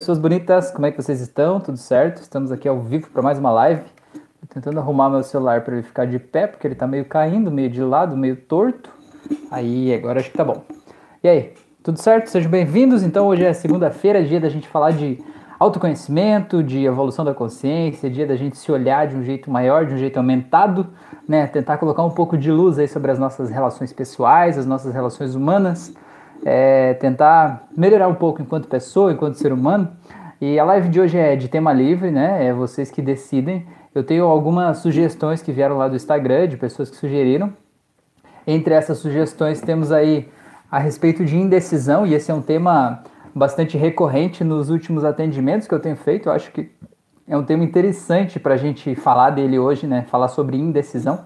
Pessoas bonitas, como é que vocês estão? Tudo certo? Estamos aqui ao vivo para mais uma live. Tô tentando arrumar meu celular para ele ficar de pé, porque ele tá meio caindo, meio de lado, meio torto. Aí, agora acho que tá bom. E aí, tudo certo? Sejam bem-vindos. Então, hoje é segunda-feira, dia da gente falar de autoconhecimento, de evolução da consciência, dia da gente se olhar de um jeito maior, de um jeito aumentado, né? Tentar colocar um pouco de luz aí sobre as nossas relações pessoais, as nossas relações humanas é, tentar melhorar um pouco enquanto pessoa, enquanto ser humano. E a live de hoje é de tema livre, né? É vocês que decidem. Eu tenho algumas sugestões que vieram lá do Instagram, de pessoas que sugeriram. Entre essas sugestões temos aí a respeito de indecisão, e esse é um tema bastante recorrente nos últimos atendimentos que eu tenho feito. Eu acho que é um tema interessante para a gente falar dele hoje, né? Falar sobre indecisão.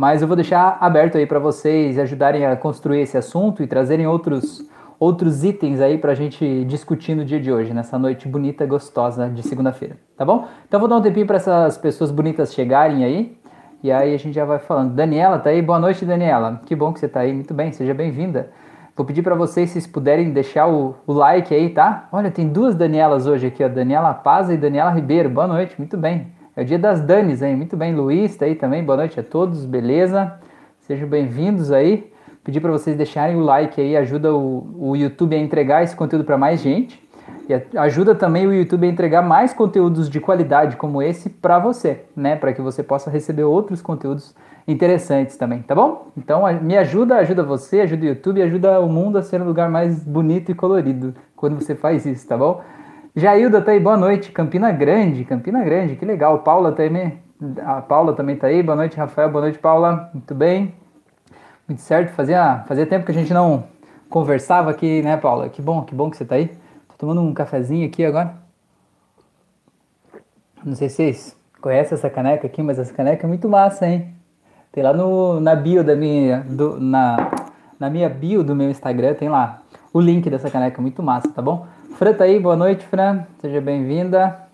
Mas eu vou deixar aberto aí para vocês ajudarem a construir esse assunto e trazerem outros, outros itens aí para a gente discutir no dia de hoje, nessa noite bonita, gostosa de segunda-feira, tá bom? Então vou dar um tempinho para essas pessoas bonitas chegarem aí e aí a gente já vai falando. Daniela, tá aí? Boa noite, Daniela. Que bom que você tá aí. Muito bem, seja bem-vinda. Vou pedir para vocês, se vocês puderem deixar o, o, like aí, tá? Olha, tem duas Danielas hoje aqui, ó. Daniela Paz e Daniela Ribeiro. Boa noite, muito bem. É o dia das Danis, hein? Muito bem, Luiz tá aí também. Boa noite a todos, beleza? Sejam bem-vindos aí. Pedir para vocês deixarem o like aí, ajuda o, o YouTube a entregar esse conteúdo para mais gente. E ajuda também o YouTube a entregar mais conteúdos de qualidade como esse para você, né? Para que você possa receber outros conteúdos interessantes também, tá bom? Então me ajuda, ajuda você, ajuda o YouTube, ajuda o mundo a ser um lugar mais bonito e colorido quando você faz isso, tá bom? Jailda tá aí, boa noite. Campina Grande, Campina Grande, que legal. Paula também, a Paula também tá aí. Boa noite, Rafael. Boa noite, Paula. Muito bem. Muito certo. Fazia, fazia tempo que a gente não conversava aqui, né, Paula? Que bom, que bom que você tá aí. Tô tomando um cafezinho aqui agora. Não sei se vocês conhecem essa caneca aqui, mas essa caneca é muito massa, hein? Tem lá no, na bio da minha, do, na, na minha bio do meu Instagram, tem lá o link dessa caneca, muito massa, tá bom? Fran tá aí, boa noite, Fran. Seja bem-vinda.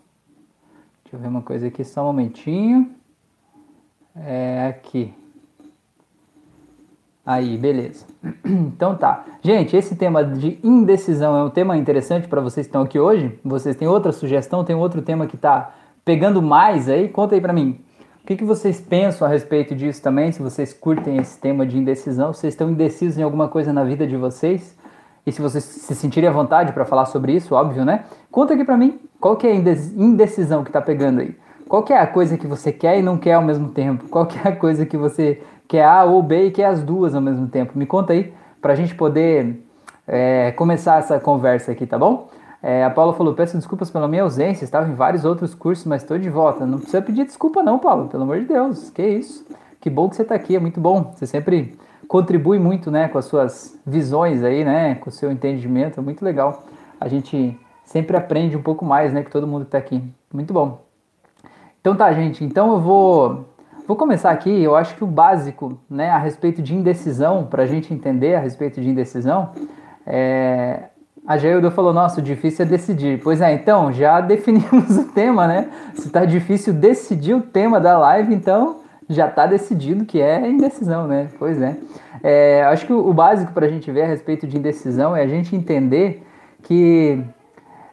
Deixa eu ver uma coisa aqui, só um momentinho. É aqui. Aí, beleza. Então tá. Gente, esse tema de indecisão é um tema interessante para vocês que estão aqui hoje. Vocês têm outra sugestão, tem outro tema que tá pegando mais aí? Conta aí para mim. O que, que vocês pensam a respeito disso também? Se vocês curtem esse tema de indecisão, vocês estão indecisos em alguma coisa na vida de vocês? E se vocês se sentirem à vontade para falar sobre isso, óbvio, né? Conta aqui para mim, qual que é a indecisão que tá pegando aí? Qual que é a coisa que você quer e não quer ao mesmo tempo? Qual que é a coisa que você quer A ou B e quer as duas ao mesmo tempo? Me conta aí para a gente poder é, começar essa conversa aqui, tá bom? É, a Paula falou, peço desculpas pela minha ausência, estava em vários outros cursos, mas estou de volta. Não precisa pedir desculpa não, Paula, pelo amor de Deus. Que isso. Que bom que você está aqui, é muito bom. Você sempre contribui muito, né, com as suas visões aí, né, com o seu entendimento, é muito legal. A gente sempre aprende um pouco mais, né, que todo mundo está aqui. Muito bom. Então tá, gente, então eu vou vou começar aqui, eu acho que o básico, né, a respeito de indecisão, para a gente entender a respeito de indecisão, é... A Jailda falou, nossa, o difícil é decidir. Pois é, então, já definimos o tema, né? Se tá difícil decidir o tema da live, então já está decidido que é indecisão, né? Pois é. é acho que o, básico para a gente ver a respeito de indecisão é a gente entender que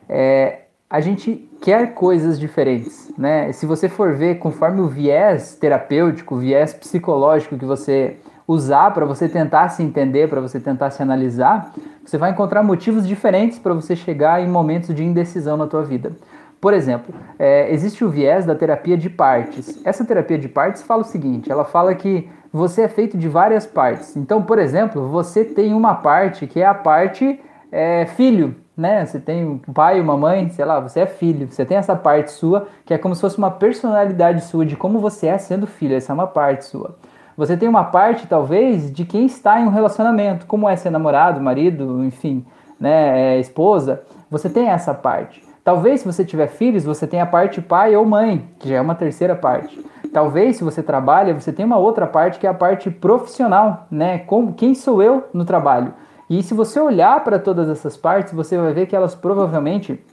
é, a gente quer coisas diferentes, né? Se você for ver conforme o viés terapêutico, o viés psicológico que você usar para você tentar se entender, para você tentar se analisar, você vai encontrar motivos diferentes para você chegar em momentos de indecisão na tua vida. Por exemplo, é, existe o viés da terapia de partes. Essa terapia de partes fala o seguinte: ela fala que você é feito de várias partes. Então, por exemplo, você tem uma parte que é a parte é, filho, né? Você tem um pai, uma mãe, sei lá, você é filho. Você tem essa parte sua que é como se fosse uma personalidade sua de como você é sendo filho. Essa é uma parte sua. Você tem uma parte, talvez, de quem está em um relacionamento, como é ser namorado, marido, enfim, né, é, esposa. Você tem essa parte. Talvez se você tiver filhos, você tenha a parte pai ou mãe, que já é uma terceira parte. Talvez se você trabalha, você tenha uma outra parte que é a parte profissional, né? Como quem sou eu no trabalho? E se você olhar para todas essas partes, você vai ver que elas provavelmente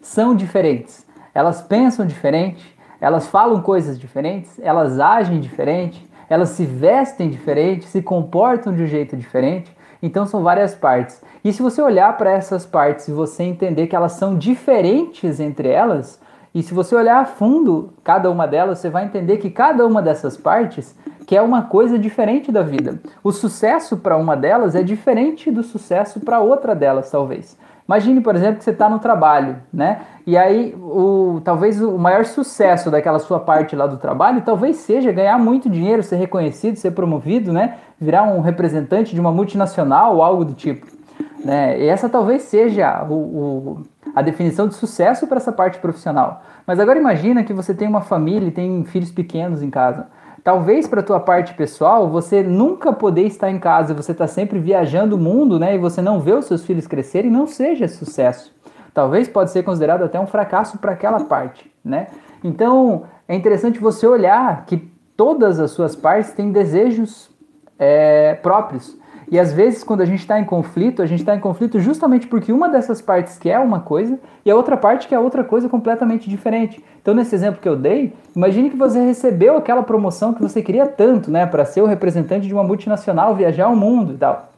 são diferentes. Elas pensam diferente, elas falam coisas diferentes, elas agem diferente, elas se vestem diferente, se comportam de um jeito diferente. Então são várias partes. E se você olhar para essas partes e você entender que elas são diferentes entre elas, e se você olhar a fundo cada uma delas, você vai entender que cada uma dessas partes quer uma coisa diferente da vida. O sucesso para uma delas é diferente do sucesso para outra delas, talvez. Imagine, por exemplo, que você está no trabalho, né? E aí, o, talvez o maior sucesso daquela sua parte lá do trabalho, talvez seja ganhar muito dinheiro, ser reconhecido, ser promovido, né? Virar um representante de uma multinacional ou algo do tipo. Né? E essa talvez seja o, o, a definição de sucesso para essa parte profissional. Mas agora imagina que você tem uma família e tem filhos pequenos em casa. Talvez para a tua parte pessoal, você nunca poder estar em casa, você está sempre viajando o mundo, né? E você não vê os seus filhos crescerem, não seja sucesso. Talvez pode ser considerado até um fracasso para aquela parte, né? Então é interessante você olhar que todas as suas partes têm desejos é, próprios. E às vezes, quando a gente está em conflito, a gente está em conflito justamente porque uma dessas partes quer uma coisa e a outra parte quer outra coisa completamente diferente. Então, nesse exemplo que eu dei, imagine que você recebeu aquela promoção que você queria tanto, né, para ser o representante de uma multinacional, viajar o mundo e tal.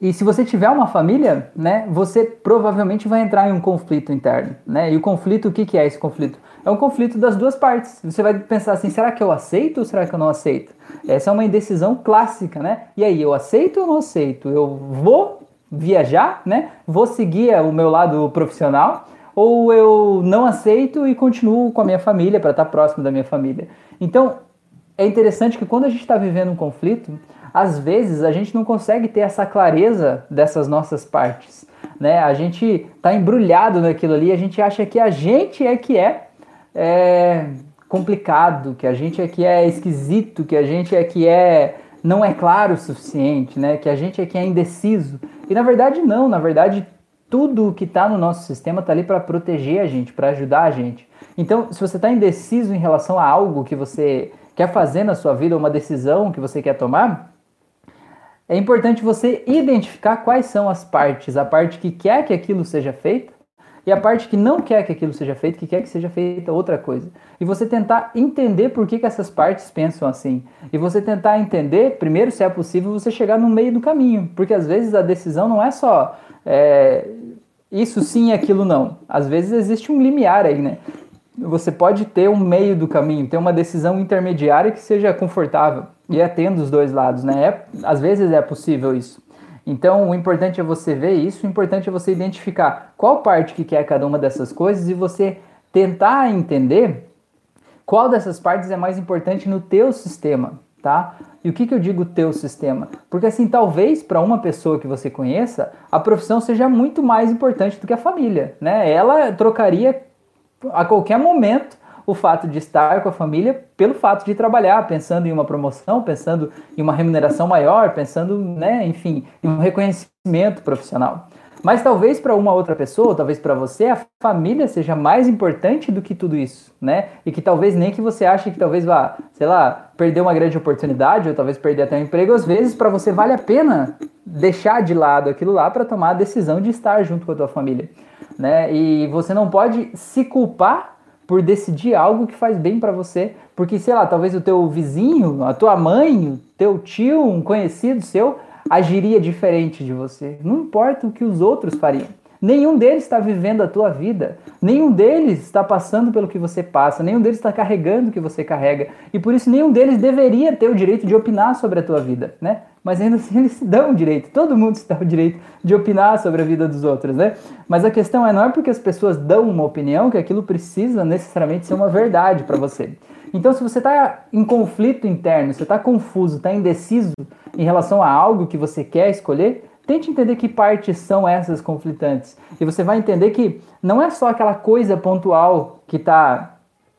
E se você tiver uma família, né, você provavelmente vai entrar em um conflito interno, né? E o conflito, o que, que é esse conflito? É um conflito das duas partes. Você vai pensar assim, será que eu aceito ou será que eu não aceito? Essa é uma indecisão clássica, né? E aí, eu aceito ou não aceito? Eu vou viajar, né? Vou seguir o meu lado profissional ou eu não aceito e continuo com a minha família para estar próximo da minha família. Então, é interessante que quando a gente está vivendo um conflito, às vezes a gente não consegue ter essa clareza dessas nossas partes. Né? A gente está embrulhado naquilo ali, a gente acha que a gente é que é, é complicado, que a gente é que é esquisito, que a gente é que é não é claro o suficiente, né? Que a gente é que é indeciso. E na verdade não, na verdade tudo que está no nosso sistema está ali para proteger a gente, para ajudar a gente. Então, se você está indeciso em relação a algo que você quer fazer na sua vida, uma decisão que você quer tomar, é importante você identificar quais são as partes, a parte que quer que aquilo seja feito e a parte que não quer que aquilo seja feito, que quer que seja feita outra coisa. E você tentar entender por que, que essas partes pensam assim. E você tentar entender, primeiro, se é possível, você chegar no meio do caminho. Porque às vezes a decisão não é só é, isso sim aquilo não. Às vezes existe um limiar aí, né? Você pode ter um meio do caminho, ter uma decisão intermediária que seja confortável e atenda os dois lados, né? É, às vezes é possível isso. Então, o importante é você ver isso, o importante é você identificar qual parte que quer cada uma dessas coisas e você tentar entender qual dessas partes é mais importante no teu sistema, tá? E o que, que eu digo teu sistema? Porque assim, talvez para uma pessoa que você conheça, a profissão seja muito mais importante do que a família, né? Ela trocaria a qualquer momento o fato de estar com a família pelo fato de trabalhar, pensando em uma promoção, pensando em uma remuneração maior, pensando, né, enfim, em um reconhecimento profissional. Mas talvez para uma outra pessoa, talvez para você, a família seja mais importante do que tudo isso, né? E que talvez nem que você ache que talvez vá, sei lá, perder uma grande oportunidade ou talvez perder até um emprego, às vezes para você vale a pena deixar de lado aquilo lá para tomar a decisão de estar junto com a tua família, né? E você não pode se culpar por decidir algo que faz bem para você. Porque, sei lá, talvez o teu vizinho, a tua mãe, o teu tio, um conhecido seu, agiria diferente de você. Não importa o que os outros fariam. Nenhum deles está vivendo a tua vida. Nenhum deles está passando pelo que você passa. Nenhum deles está carregando o que você carrega. E por isso nenhum deles deveria ter o direito de opinar sobre a tua vida, né? Mas ainda assim eles se dão o direito. Todo mundo se dá o direito de opinar sobre a vida dos outros, né? Mas a questão é não é porque as pessoas dão uma opinião que aquilo precisa necessariamente ser uma verdade para você. Então, se você está em conflito interno, você está confuso, está indeciso em relação a algo que você quer escolher, Tente entender que partes são essas conflitantes. E você vai entender que não é só aquela coisa pontual que está,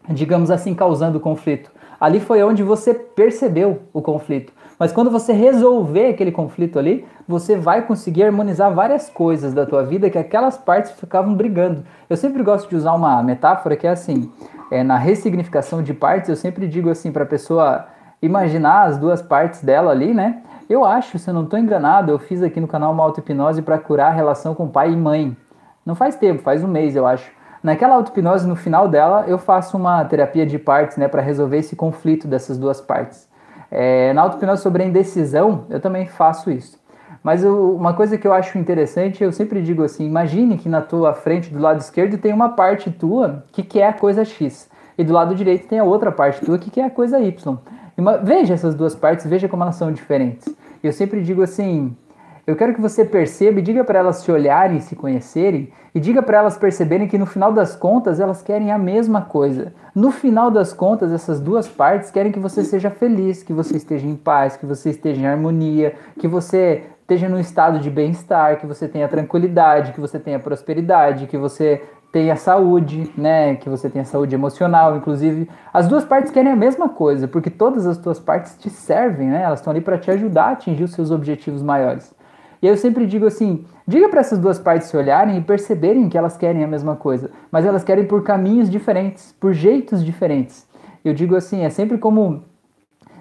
digamos assim, causando conflito. Ali foi onde você percebeu o conflito. Mas quando você resolver aquele conflito ali, você vai conseguir harmonizar várias coisas da tua vida que aquelas partes ficavam brigando. Eu sempre gosto de usar uma metáfora que é assim, é, na ressignificação de partes, eu sempre digo assim para a pessoa imaginar as duas partes dela ali, né? Eu acho, se eu não estou enganado, eu fiz aqui no canal uma auto-hipnose para curar a relação com pai e mãe. Não faz tempo, faz um mês, eu acho. Naquela auto-hipnose, no final dela, eu faço uma terapia de partes, né, para resolver esse conflito dessas duas partes. É, na auto-hipnose sobre a indecisão, eu também faço isso. Mas eu, uma coisa que eu acho interessante, eu sempre digo assim, imagine que na tua frente, do lado esquerdo, tem uma parte tua que quer a coisa X. E do lado direito tem a outra parte tua que quer a coisa Y. Uma, veja essas duas partes, veja como elas são diferentes. Eu sempre digo assim, eu quero que você perceba e diga para elas se olharem, se conhecerem, e diga para elas perceberem que no final das contas elas querem a mesma coisa. No final das contas, essas duas partes querem que você seja feliz, que você esteja em paz, que você esteja em harmonia, que você esteja num estado de bem-estar, que você tenha tranquilidade, que você tenha prosperidade, que você tenha saúde, né? Que você tenha saúde emocional, inclusive. As duas partes querem a mesma coisa, porque todas as duas partes te servem, né? Elas estão ali para te ajudar a atingir os seus objetivos maiores. E aí eu sempre digo assim: diga para essas duas partes se olharem e perceberem que elas querem a mesma coisa, mas elas querem por caminhos diferentes, por jeitos diferentes. Eu digo assim: é sempre como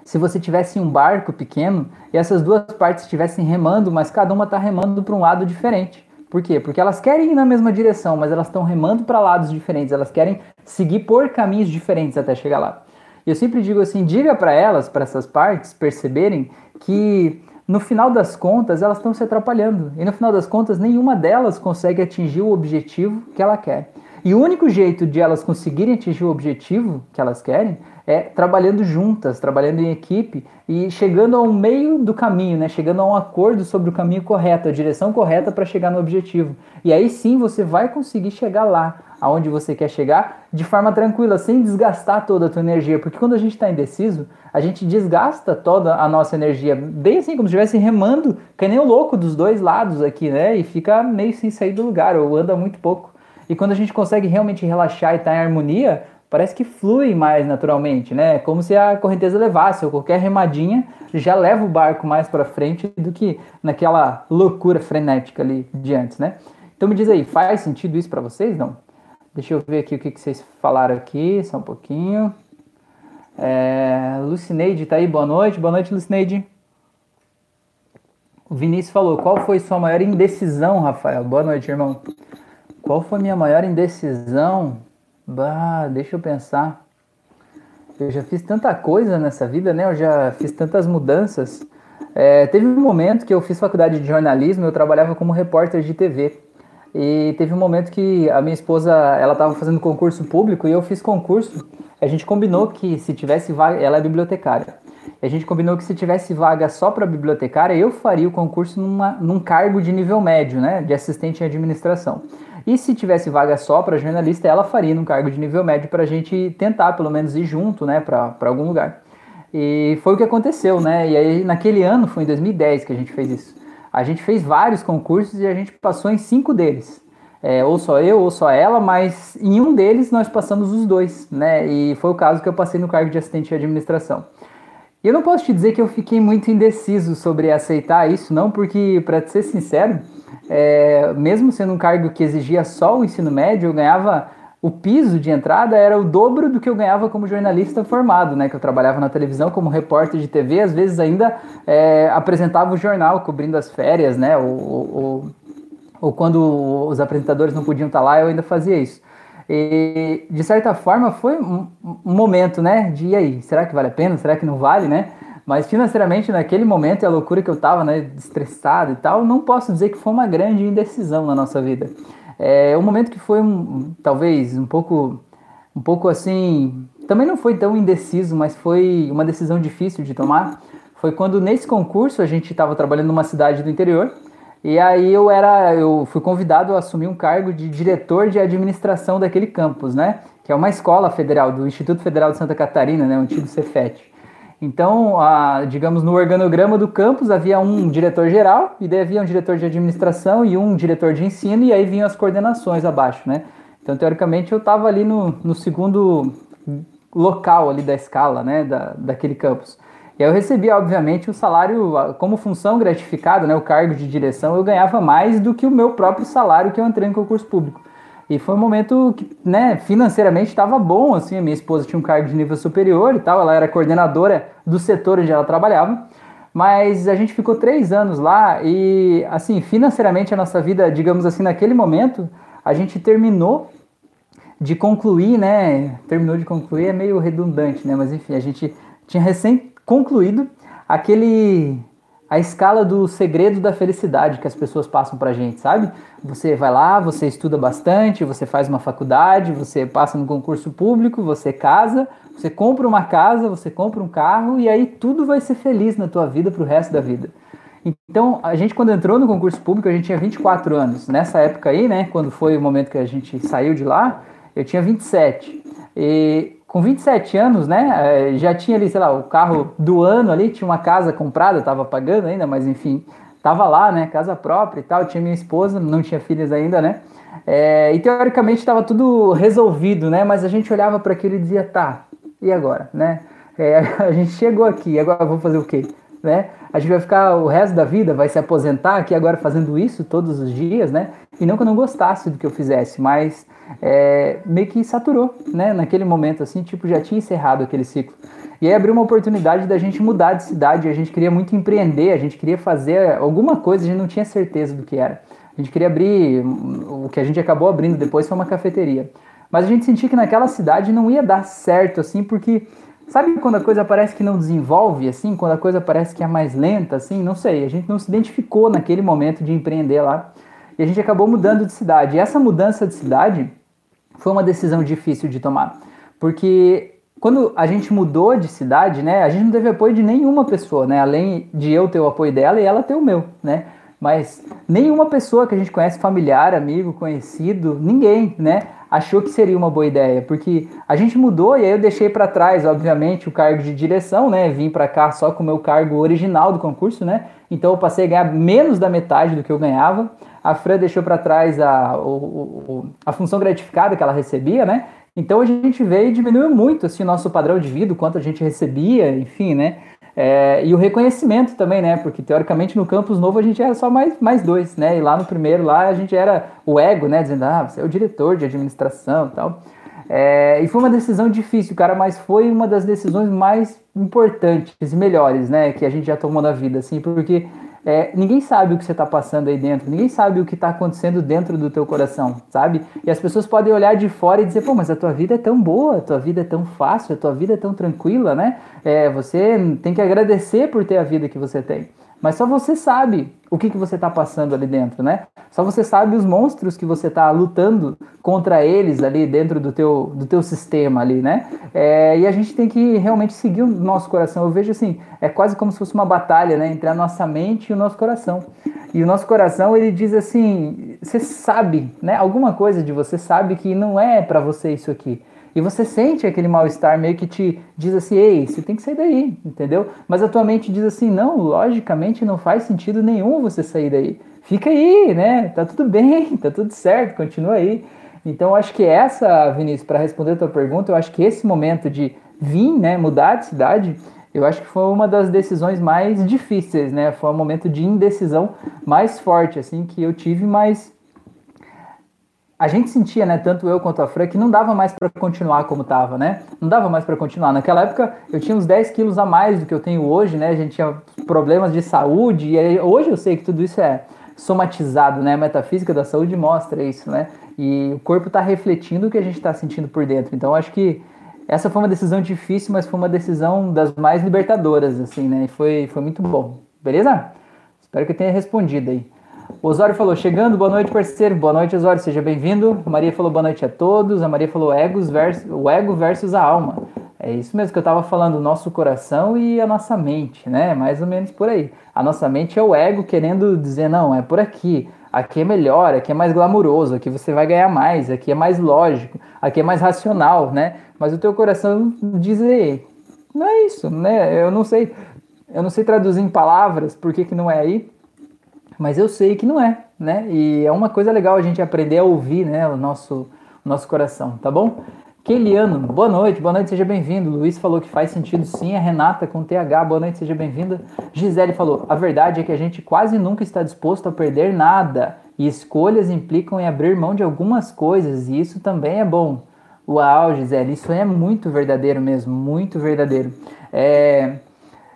se você tivesse um barco pequeno e essas duas partes estivessem remando, mas cada uma está remando para um lado diferente. Por quê? Porque elas querem ir na mesma direção, mas elas estão remando para lados diferentes, elas querem seguir por caminhos diferentes até chegar lá. E eu sempre digo assim: diga para elas, para essas partes, perceberem que no final das contas elas estão se atrapalhando. E no final das contas, nenhuma delas consegue atingir o objetivo que ela quer. E o único jeito de elas conseguirem atingir o objetivo que elas querem é trabalhando juntas, trabalhando em equipe e chegando ao meio do caminho, né? chegando a um acordo sobre o caminho correto, a direção correta para chegar no objetivo. E aí sim você vai conseguir chegar lá, aonde você quer chegar, de forma tranquila, sem desgastar toda a tua energia. Porque quando a gente está indeciso, a gente desgasta toda a nossa energia, bem assim, como se estivesse remando, que nem o louco dos dois lados aqui, né? E fica meio sem sair do lugar, ou anda muito pouco. E quando a gente consegue realmente relaxar e estar tá em harmonia, parece que flui mais naturalmente, né? Como se a correnteza levasse, ou qualquer remadinha já leva o barco mais para frente do que naquela loucura frenética ali de antes, né? Então me diz aí, faz sentido isso para vocês? Não? Deixa eu ver aqui o que, que vocês falaram aqui, só um pouquinho. É, Lucineide tá aí, boa noite. Boa noite, Lucineide. O Vinícius falou, qual foi sua maior indecisão, Rafael? Boa noite, irmão. Qual foi minha maior indecisão? Bah, deixa eu pensar. Eu já fiz tanta coisa nessa vida, né? Eu já fiz tantas mudanças. É, teve um momento que eu fiz faculdade de jornalismo, eu trabalhava como repórter de TV. E teve um momento que a minha esposa, ela estava fazendo concurso público e eu fiz concurso. A gente combinou que se tivesse vaga, ela é bibliotecária. A gente combinou que se tivesse vaga só para bibliotecária, eu faria o concurso numa, num cargo de nível médio, né, de assistente em administração. E se tivesse vaga só para jornalista, ela faria num cargo de nível médio para a gente tentar, pelo menos, ir junto, né, para algum lugar. E foi o que aconteceu, né? E aí, naquele ano, foi em 2010 que a gente fez isso. A gente fez vários concursos e a gente passou em cinco deles. É, ou só eu, ou só ela, mas em um deles nós passamos os dois, né? E foi o caso que eu passei no cargo de assistente de administração. E eu não posso te dizer que eu fiquei muito indeciso sobre aceitar isso, não, porque, para ser sincero, é, mesmo sendo um cargo que exigia só o ensino médio, eu ganhava o piso de entrada era o dobro do que eu ganhava como jornalista formado, né? Que eu trabalhava na televisão como repórter de TV, às vezes ainda é, apresentava o jornal cobrindo as férias, né? Ou, ou, ou, quando os apresentadores não podiam estar lá, eu ainda fazia isso. E de certa forma foi um, um momento, né? De e aí, será que vale a pena? Será que não vale, né? Mas financeiramente, naquele momento, e a loucura que eu tava, né, estressado e tal, não posso dizer que foi uma grande indecisão na nossa vida. É um momento que foi um, talvez um pouco, um pouco assim, também não foi tão indeciso, mas foi uma decisão difícil de tomar. Foi quando nesse concurso a gente estava trabalhando numa cidade do interior e aí eu era, eu fui convidado a assumir um cargo de diretor de administração daquele campus, né? Que é uma escola federal do Instituto Federal de Santa Catarina, né? O antigo Cefet. Então, a, digamos, no organograma do campus havia um diretor-geral, e daí havia um diretor de administração e um diretor de ensino, e aí vinham as coordenações abaixo, né? Então, teoricamente, eu estava ali no, no segundo local ali da escala, né, da, daquele campus. E aí eu recebia, obviamente, o salário como função gratificada, né, o cargo de direção, eu ganhava mais do que o meu próprio salário que eu entrei no concurso público. E foi um momento que, né, financeiramente estava bom, assim, a minha esposa tinha um cargo de nível superior e tal, ela era coordenadora do setor onde ela trabalhava, mas a gente ficou três anos lá e, assim, financeiramente a nossa vida, digamos assim, naquele momento, a gente terminou de concluir, né, terminou de concluir é meio redundante, né, mas enfim, a gente tinha recém concluído aquele a escala do segredo da felicidade que as pessoas passam pra gente, sabe? Você vai lá, você estuda bastante, você faz uma faculdade, você passa no concurso público, você casa, você compra uma casa, você compra um carro e aí tudo vai ser feliz na tua vida pro resto da vida. Então, a gente quando entrou no concurso público, a gente tinha 24 anos. Nessa época aí, né, quando foi o momento que a gente saiu de lá, eu tinha 27. E com 27 anos, né, eh, já tinha ali, sei lá, o carro do ano ali, tinha uma casa comprada, tava pagando ainda, mas enfim, tava lá, né, casa própria e tal, tinha minha esposa, não tinha filhos ainda, né, é, e teoricamente estava tudo resolvido, né, mas a gente olhava para aquilo e dizia, tá, e agora, né, é, a gente chegou aqui, agora vou fazer o quê, né, a gente vai ficar o resto da vida, vai se aposentar aqui agora fazendo isso todos os dias, né, e não que eu não gostasse do que eu fizesse, mas é, meio que saturou, né? Naquele momento, assim, tipo, já tinha encerrado aquele ciclo. E aí abriu uma oportunidade da gente mudar de cidade, a gente queria muito empreender, a gente queria fazer alguma coisa, a gente não tinha certeza do que era. A gente queria abrir, o que a gente acabou abrindo depois foi uma cafeteria. Mas a gente sentia que naquela cidade não ia dar certo, assim, porque sabe quando a coisa parece que não desenvolve, assim, quando a coisa parece que é mais lenta, assim, não sei, a gente não se identificou naquele momento de empreender lá. E a gente acabou mudando de cidade. E essa mudança de cidade foi uma decisão difícil de tomar, porque quando a gente mudou de cidade, né, a gente não teve apoio de nenhuma pessoa, né, além de eu ter o apoio dela e ela ter o meu, né, mas nenhuma pessoa que a gente conhece, familiar, amigo, conhecido, ninguém, né, achou que seria uma boa ideia, porque a gente mudou e aí eu deixei para trás, obviamente, o cargo de direção, né, vim para cá só com o meu cargo original do concurso, né, então eu passei a ganhar menos da metade do que eu ganhava, a Fran deixou para trás a, o, a função gratificada que ela recebia, né? Então a gente veio e diminuiu muito assim, o nosso padrão de vida, o quanto a gente recebia, enfim, né? É, e o reconhecimento também, né? Porque teoricamente no campus novo a gente era só mais, mais dois, né? E lá no primeiro lá a gente era o ego, né? Dizendo, ah, você é o diretor de administração e tal. É, e foi uma decisão difícil, cara, mas foi uma das decisões mais importantes e melhores, né? Que a gente já tomou na vida, assim, porque é, ninguém sabe o que você está passando aí dentro, ninguém sabe o que está acontecendo dentro do teu coração, sabe? E as pessoas podem olhar de fora e dizer, pô, mas a tua vida é tão boa, a tua vida é tão fácil, a tua vida é tão tranquila, né? É, você tem que agradecer por ter a vida que você tem. Mas só você sabe o que, que você está passando ali dentro, né? Só você sabe os monstros que você está lutando contra eles ali dentro do teu, do teu sistema ali, né? É, e a gente tem que realmente seguir o nosso coração. Eu vejo assim, é quase como se fosse uma batalha, né? Entre a nossa mente e o nosso coração. E o nosso coração, ele diz assim, você sabe, né? Alguma coisa de você sabe que não é para você isso aqui. E você sente aquele mal-estar meio que te diz assim, ei, você tem que sair daí, entendeu? Mas a tua mente diz assim, não, logicamente não faz sentido nenhum você sair daí. Fica aí, né? Tá tudo bem, tá tudo certo, continua aí. Então, acho que essa, Vinícius, para responder a tua pergunta, eu acho que esse momento de vir, né, mudar de cidade, eu acho que foi uma das decisões mais difíceis, né? Foi um momento de indecisão mais forte, assim, que eu tive, mas a gente sentia, né, tanto eu quanto a Fran, que não dava mais para continuar como estava, né? Não dava mais para continuar. Naquela época eu tinha uns 10 quilos a mais do que eu tenho hoje, né? A gente tinha problemas de saúde e hoje eu sei que tudo isso é somatizado, né? A metafísica da saúde mostra isso, né? E o corpo está refletindo o que a gente está sentindo por dentro. Então acho que essa foi uma decisão difícil, mas foi uma decisão das mais libertadoras, assim, né? E foi, foi muito bom. Beleza? Espero que tenha respondido aí. O Osório falou, chegando, boa noite, parceiro. Boa noite, Osório, seja bem-vindo. Maria falou boa noite a todos. A Maria falou egos versus, o ego versus a alma. É isso mesmo que eu estava falando, o nosso coração e a nossa mente, né? Mais ou menos por aí. A nossa mente é o ego querendo dizer, não, é por aqui. Aqui é melhor, aqui é mais glamuroso, aqui você vai ganhar mais, aqui é mais lógico, aqui é mais racional, né? Mas o teu coração diz, não é isso, né? Eu não sei, eu não sei traduzir em palavras por que, que não é aí, mas eu sei que não é, né? E é uma coisa legal a gente aprender a ouvir, né, o nosso, o nosso coração, tá bom? Keliano, boa noite, boa noite, seja bem-vindo. Luiz falou que faz sentido sim. A Renata com TH, boa noite, seja bem-vinda. Gisele falou: a verdade é que a gente quase nunca está disposto a perder nada e escolhas implicam em abrir mão de algumas coisas e isso também é bom. Uau, Gisele, isso é muito verdadeiro mesmo, muito verdadeiro. É,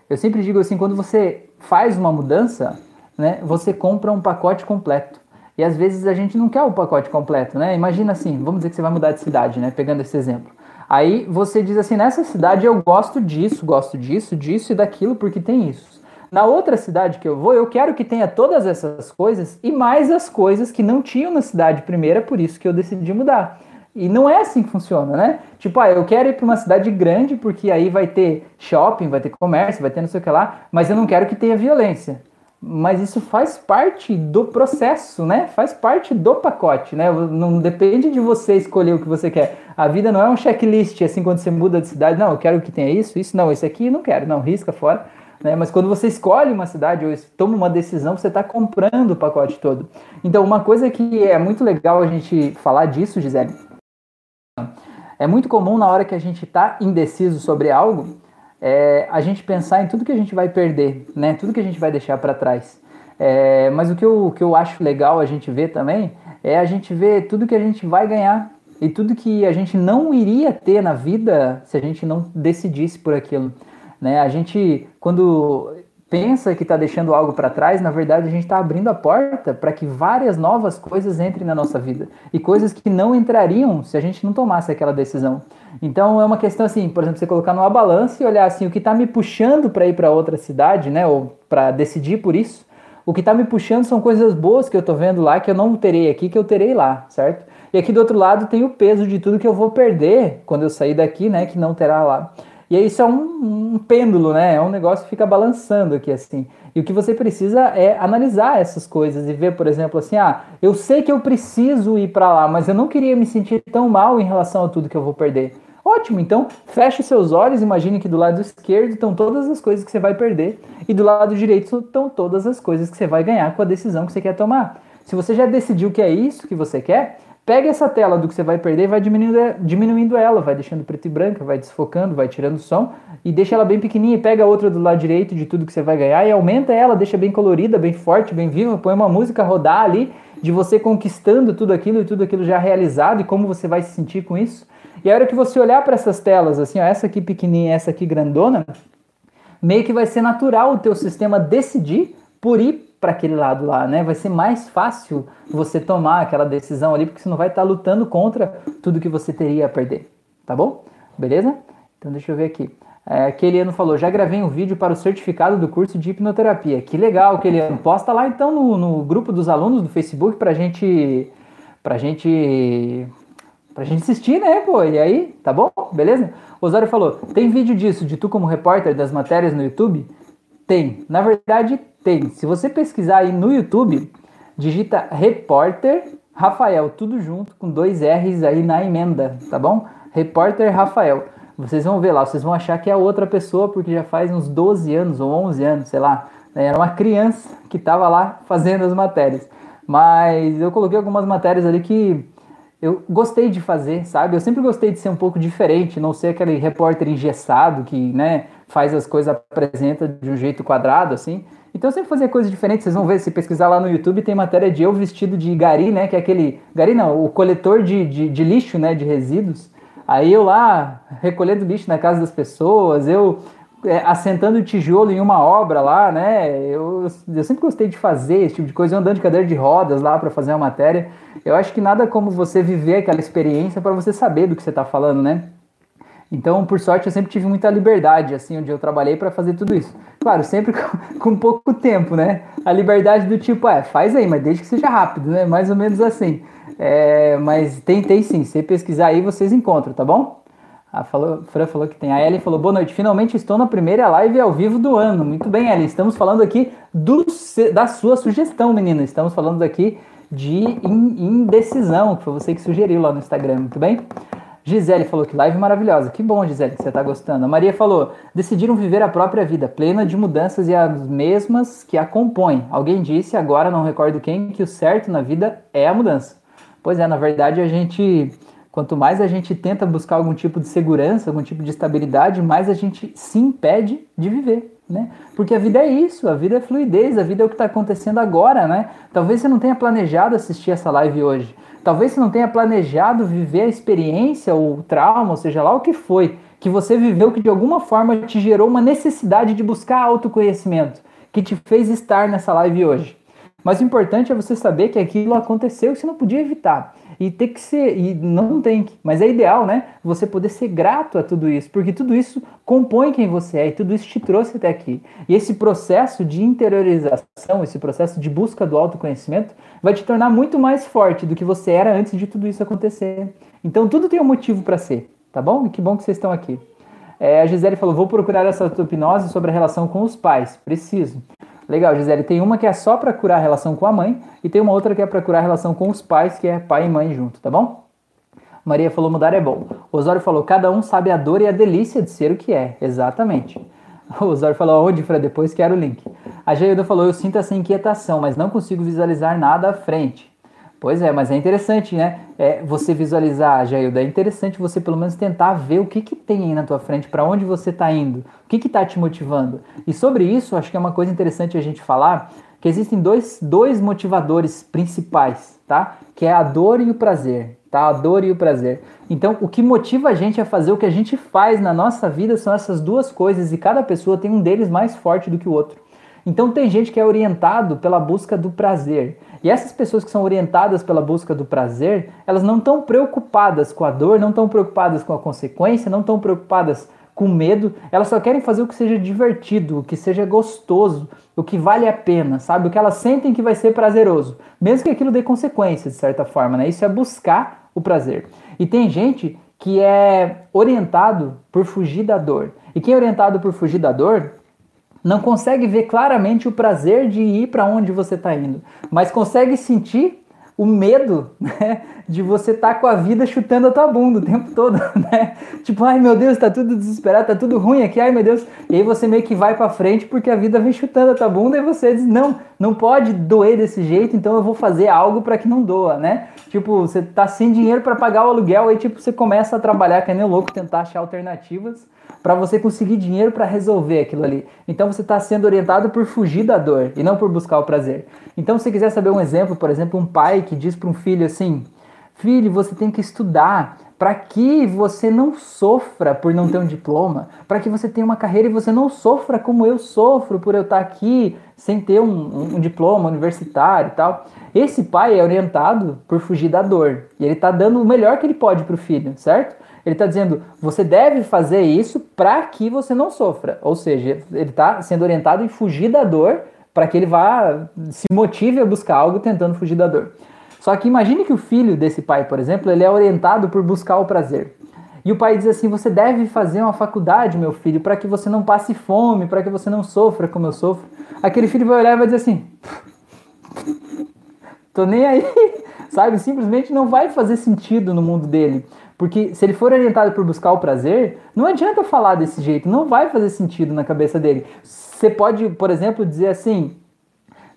eu sempre digo assim: quando você faz uma mudança, né, você compra um pacote completo. E às vezes a gente não quer o pacote completo, né? Imagina assim, vamos dizer que você vai mudar de cidade, né? Pegando esse exemplo. Aí você diz assim, nessa cidade eu gosto disso, gosto disso, disso e daquilo porque tem isso. Na outra cidade que eu vou, eu quero que tenha todas essas coisas e mais as coisas que não tinham na cidade primeira, por isso que eu decidi mudar. E não é assim que funciona, né? Tipo, ah, eu quero ir para uma cidade grande porque aí vai ter shopping, vai ter comércio, vai ter não sei o que lá, mas eu não quero que tenha violência. Mas isso faz parte do processo, né? Faz parte do pacote, né? Não depende de você escolher o que você quer. A vida não é um checklist, assim, quando você muda de cidade, não, eu quero que tenha isso, isso, não, esse aqui não quero, não, risca fora. Né? Mas quando você escolhe uma cidade ou toma uma decisão, você está comprando o pacote todo. Então, uma coisa que é muito legal a gente falar disso, Gisele, é muito comum na hora que a gente está indeciso sobre algo, é, a gente pensar em tudo que a gente vai perder, né? Tudo que a gente vai deixar para trás. É, mas o que, eu, o que eu acho legal a gente ver também é a gente ver tudo que a gente vai ganhar e tudo que a gente não iria ter na vida se a gente não decidisse por aquilo. Né? A gente, quando pensa que está deixando algo para trás, na verdade a gente está abrindo a porta para que várias novas coisas entrem na nossa vida e coisas que não entrariam se a gente não tomasse aquela decisão. Então é uma questão assim, por exemplo, você colocar numa balança e olhar assim o que está me puxando para ir para outra cidade, né, ou para decidir por isso. O que está me puxando são coisas boas que eu estou vendo lá que eu não terei aqui, que eu terei lá, certo? E aqui do outro lado tem o peso de tudo que eu vou perder quando eu sair daqui, né, que não terá lá. E isso é um, um, pêndulo, né? É um negócio que fica balançando aqui assim. E o que você precisa é analisar essas coisas e ver, por exemplo, assim, ah, eu sei que eu preciso ir para lá, mas eu não queria me sentir tão mal em relação a tudo que eu vou perder. Ótimo, então feche seus olhos, imagine que do lado esquerdo estão todas as coisas que você vai perder e do lado direito estão todas as coisas que você vai ganhar com a decisão que você quer tomar. Se você já decidiu que é isso que você quer, Pega essa tela do que você vai perder e vai diminuindo, diminuindo ela, vai deixando preto e branca, vai desfocando, vai tirando som e deixa ela bem pequenininha. E pega outra do lado direito de tudo que você vai ganhar e aumenta ela, deixa bem colorida, bem forte, bem viva. Põe uma música rodar ali de você conquistando tudo aquilo e tudo aquilo já realizado e como você vai se sentir com isso. E a hora que você olhar para essas telas, assim, ó, essa aqui pequenininha, essa aqui grandona, meio que vai ser natural o teu sistema decidir por ir para aquele lado lá, né? Vai ser mais fácil você tomar aquela decisão ali, porque você não vai estar tá lutando contra tudo que você teria a perder, tá bom? Beleza? Então deixa eu ver aqui. É, Keliano falou, já gravei um vídeo para o certificado do curso de hipnoterapia. Que legal, Keliano. Posta lá então no, no grupo dos alunos do Facebook pra gente. pra gente. pra gente assistir, né, pô? E aí, tá bom? Beleza? Osório falou, tem vídeo disso, de tu como repórter das matérias no YouTube? Tem. Na verdade, tem. Se você pesquisar aí no YouTube, digita repórter Rafael, tudo junto com dois R's aí na emenda, tá bom? Repórter Rafael. Vocês vão ver lá, vocês vão achar que é outra pessoa, porque já faz uns 12 anos ou 11 anos, sei lá. Né? Era uma criança que estava lá fazendo as matérias. Mas eu coloquei algumas matérias ali que eu gostei de fazer, sabe? Eu sempre gostei de ser um pouco diferente, não ser aquele repórter engessado que, né, faz as coisas, apresenta de um jeito quadrado, assim. Então eu sempre fazia coisas diferentes. Vocês vão ver, se pesquisar lá no YouTube, tem matéria de eu vestido de gari, né? Que é aquele. Gari não, o coletor de, de, de lixo, né? De resíduos. Aí eu lá recolhendo lixo na casa das pessoas, eu é, assentando tijolo em uma obra lá, né? Eu, eu sempre gostei de fazer esse tipo de coisa, eu andando de cadeira de rodas lá para fazer uma matéria. Eu acho que nada como você viver aquela experiência para você saber do que você está falando, né? Então, por sorte, eu sempre tive muita liberdade, assim, onde eu trabalhei para fazer tudo isso. Claro, sempre com, com, pouco tempo, né? A liberdade do tipo, é, faz aí, mas desde que seja rápido, né? Mais ou menos assim. É, mas tem sim. Se pesquisar aí, vocês encontram, tá bom? A falou, Fran falou que tem. A Ellen falou: boa noite. Finalmente estou na primeira live ao vivo do ano. Muito bem, Ellen. Estamos falando aqui do, da sua sugestão, menina. Estamos falando aqui de indecisão, que foi você que sugeriu lá no Instagram. Muito bem? Gisele falou que live maravilhosa. Que bom, Gisele, que você está gostando. A Maria falou: decidiram viver a própria vida, plena de mudanças e as mesmas que a compõem. Alguém disse, agora não recordo quem, que o certo na vida é a mudança. Pois é, na verdade, a gente. Quanto mais a gente tenta buscar algum tipo de segurança, algum tipo de estabilidade, mais a gente se impede de viver. Né? Porque a vida é isso, a vida é fluidez, a vida é o que está acontecendo agora, né? Talvez você não tenha planejado assistir essa live hoje, Talvez você não tenha planejado viver a experiência ou o trauma, ou seja lá o que foi, que você viveu que de alguma forma te gerou uma necessidade de buscar autoconhecimento, que te fez estar nessa live hoje. Mas o importante é você saber que aquilo aconteceu e você não podia evitar. E tem que ser, e não tem que, mas é ideal, né? Você poder ser grato a tudo isso, porque tudo isso compõe quem você é e tudo isso te trouxe até aqui. E esse processo de interiorização, esse processo de busca do autoconhecimento, vai te tornar muito mais forte do que você era antes de tudo isso acontecer. Então tudo tem um motivo para ser, tá bom? E que bom que vocês estão aqui. É, a Gisele falou: vou procurar essa hipnose sobre a relação com os pais. Preciso. Legal, Gisele. Tem uma que é só para curar a relação com a mãe e tem uma outra que é para curar a relação com os pais, que é pai e mãe junto, tá bom? Maria falou: mudar é bom. Osório falou: cada um sabe a dor e a delícia de ser o que é. Exatamente. Osório falou: onde, Fred? Depois quero o link. A Geilda falou: eu sinto essa inquietação, mas não consigo visualizar nada à frente. Pois é, mas é interessante, né? É, você visualizar, Jailda, é interessante você pelo menos tentar ver o que, que tem aí na tua frente, para onde você está indo, o que está te motivando. E sobre isso, acho que é uma coisa interessante a gente falar, que existem dois, dois motivadores principais, tá? Que é a dor e o prazer, tá? A dor e o prazer. Então, o que motiva a gente a fazer o que a gente faz na nossa vida são essas duas coisas, e cada pessoa tem um deles mais forte do que o outro. Então, tem gente que é orientado pela busca do prazer. E essas pessoas que são orientadas pela busca do prazer, elas não estão preocupadas com a dor, não estão preocupadas com a consequência, não estão preocupadas com medo, elas só querem fazer o que seja divertido, o que seja gostoso, o que vale a pena, sabe? O que elas sentem que vai ser prazeroso, mesmo que aquilo dê consequências, de certa forma, né? Isso é buscar o prazer. E tem gente que é orientado por fugir da dor. E quem é orientado por fugir da dor não consegue ver claramente o prazer de ir para onde você está indo, mas consegue sentir o medo né, de você estar tá com a vida chutando a tua bunda o tempo todo, né? Tipo, ai meu Deus, tá tudo desesperado, tá tudo ruim aqui, ai meu Deus. E aí você meio que vai para frente porque a vida vem chutando a tua bunda e você diz, não, não pode doer desse jeito, então eu vou fazer algo para que não doa, né? Tipo, você tá sem dinheiro para pagar o aluguel, aí tipo você começa a trabalhar que nem louco, tentar achar alternativas para você conseguir dinheiro para resolver aquilo ali. Então você está sendo orientado por fugir da dor e não por buscar o prazer. Então, se você quiser saber um exemplo, por exemplo, um pai que diz para um filho assim: Filho, você tem que estudar para que você não sofra por não ter um diploma, para que você tenha uma carreira e você não sofra como eu sofro por eu estar aqui sem ter um, um diploma universitário e tal. Esse pai é orientado por fugir da dor e ele está dando o melhor que ele pode para o filho, certo? Ele está dizendo, você deve fazer isso para que você não sofra. Ou seja, ele está sendo orientado em fugir da dor para que ele vá se motive a buscar algo tentando fugir da dor. Só que imagine que o filho desse pai, por exemplo, ele é orientado por buscar o prazer. E o pai diz assim: você deve fazer uma faculdade, meu filho, para que você não passe fome, para que você não sofra como eu sofro. Aquele filho vai olhar e vai dizer assim: tô nem aí, sabe? Simplesmente não vai fazer sentido no mundo dele. Porque se ele for orientado por buscar o prazer, não adianta falar desse jeito, não vai fazer sentido na cabeça dele. Você pode, por exemplo, dizer assim: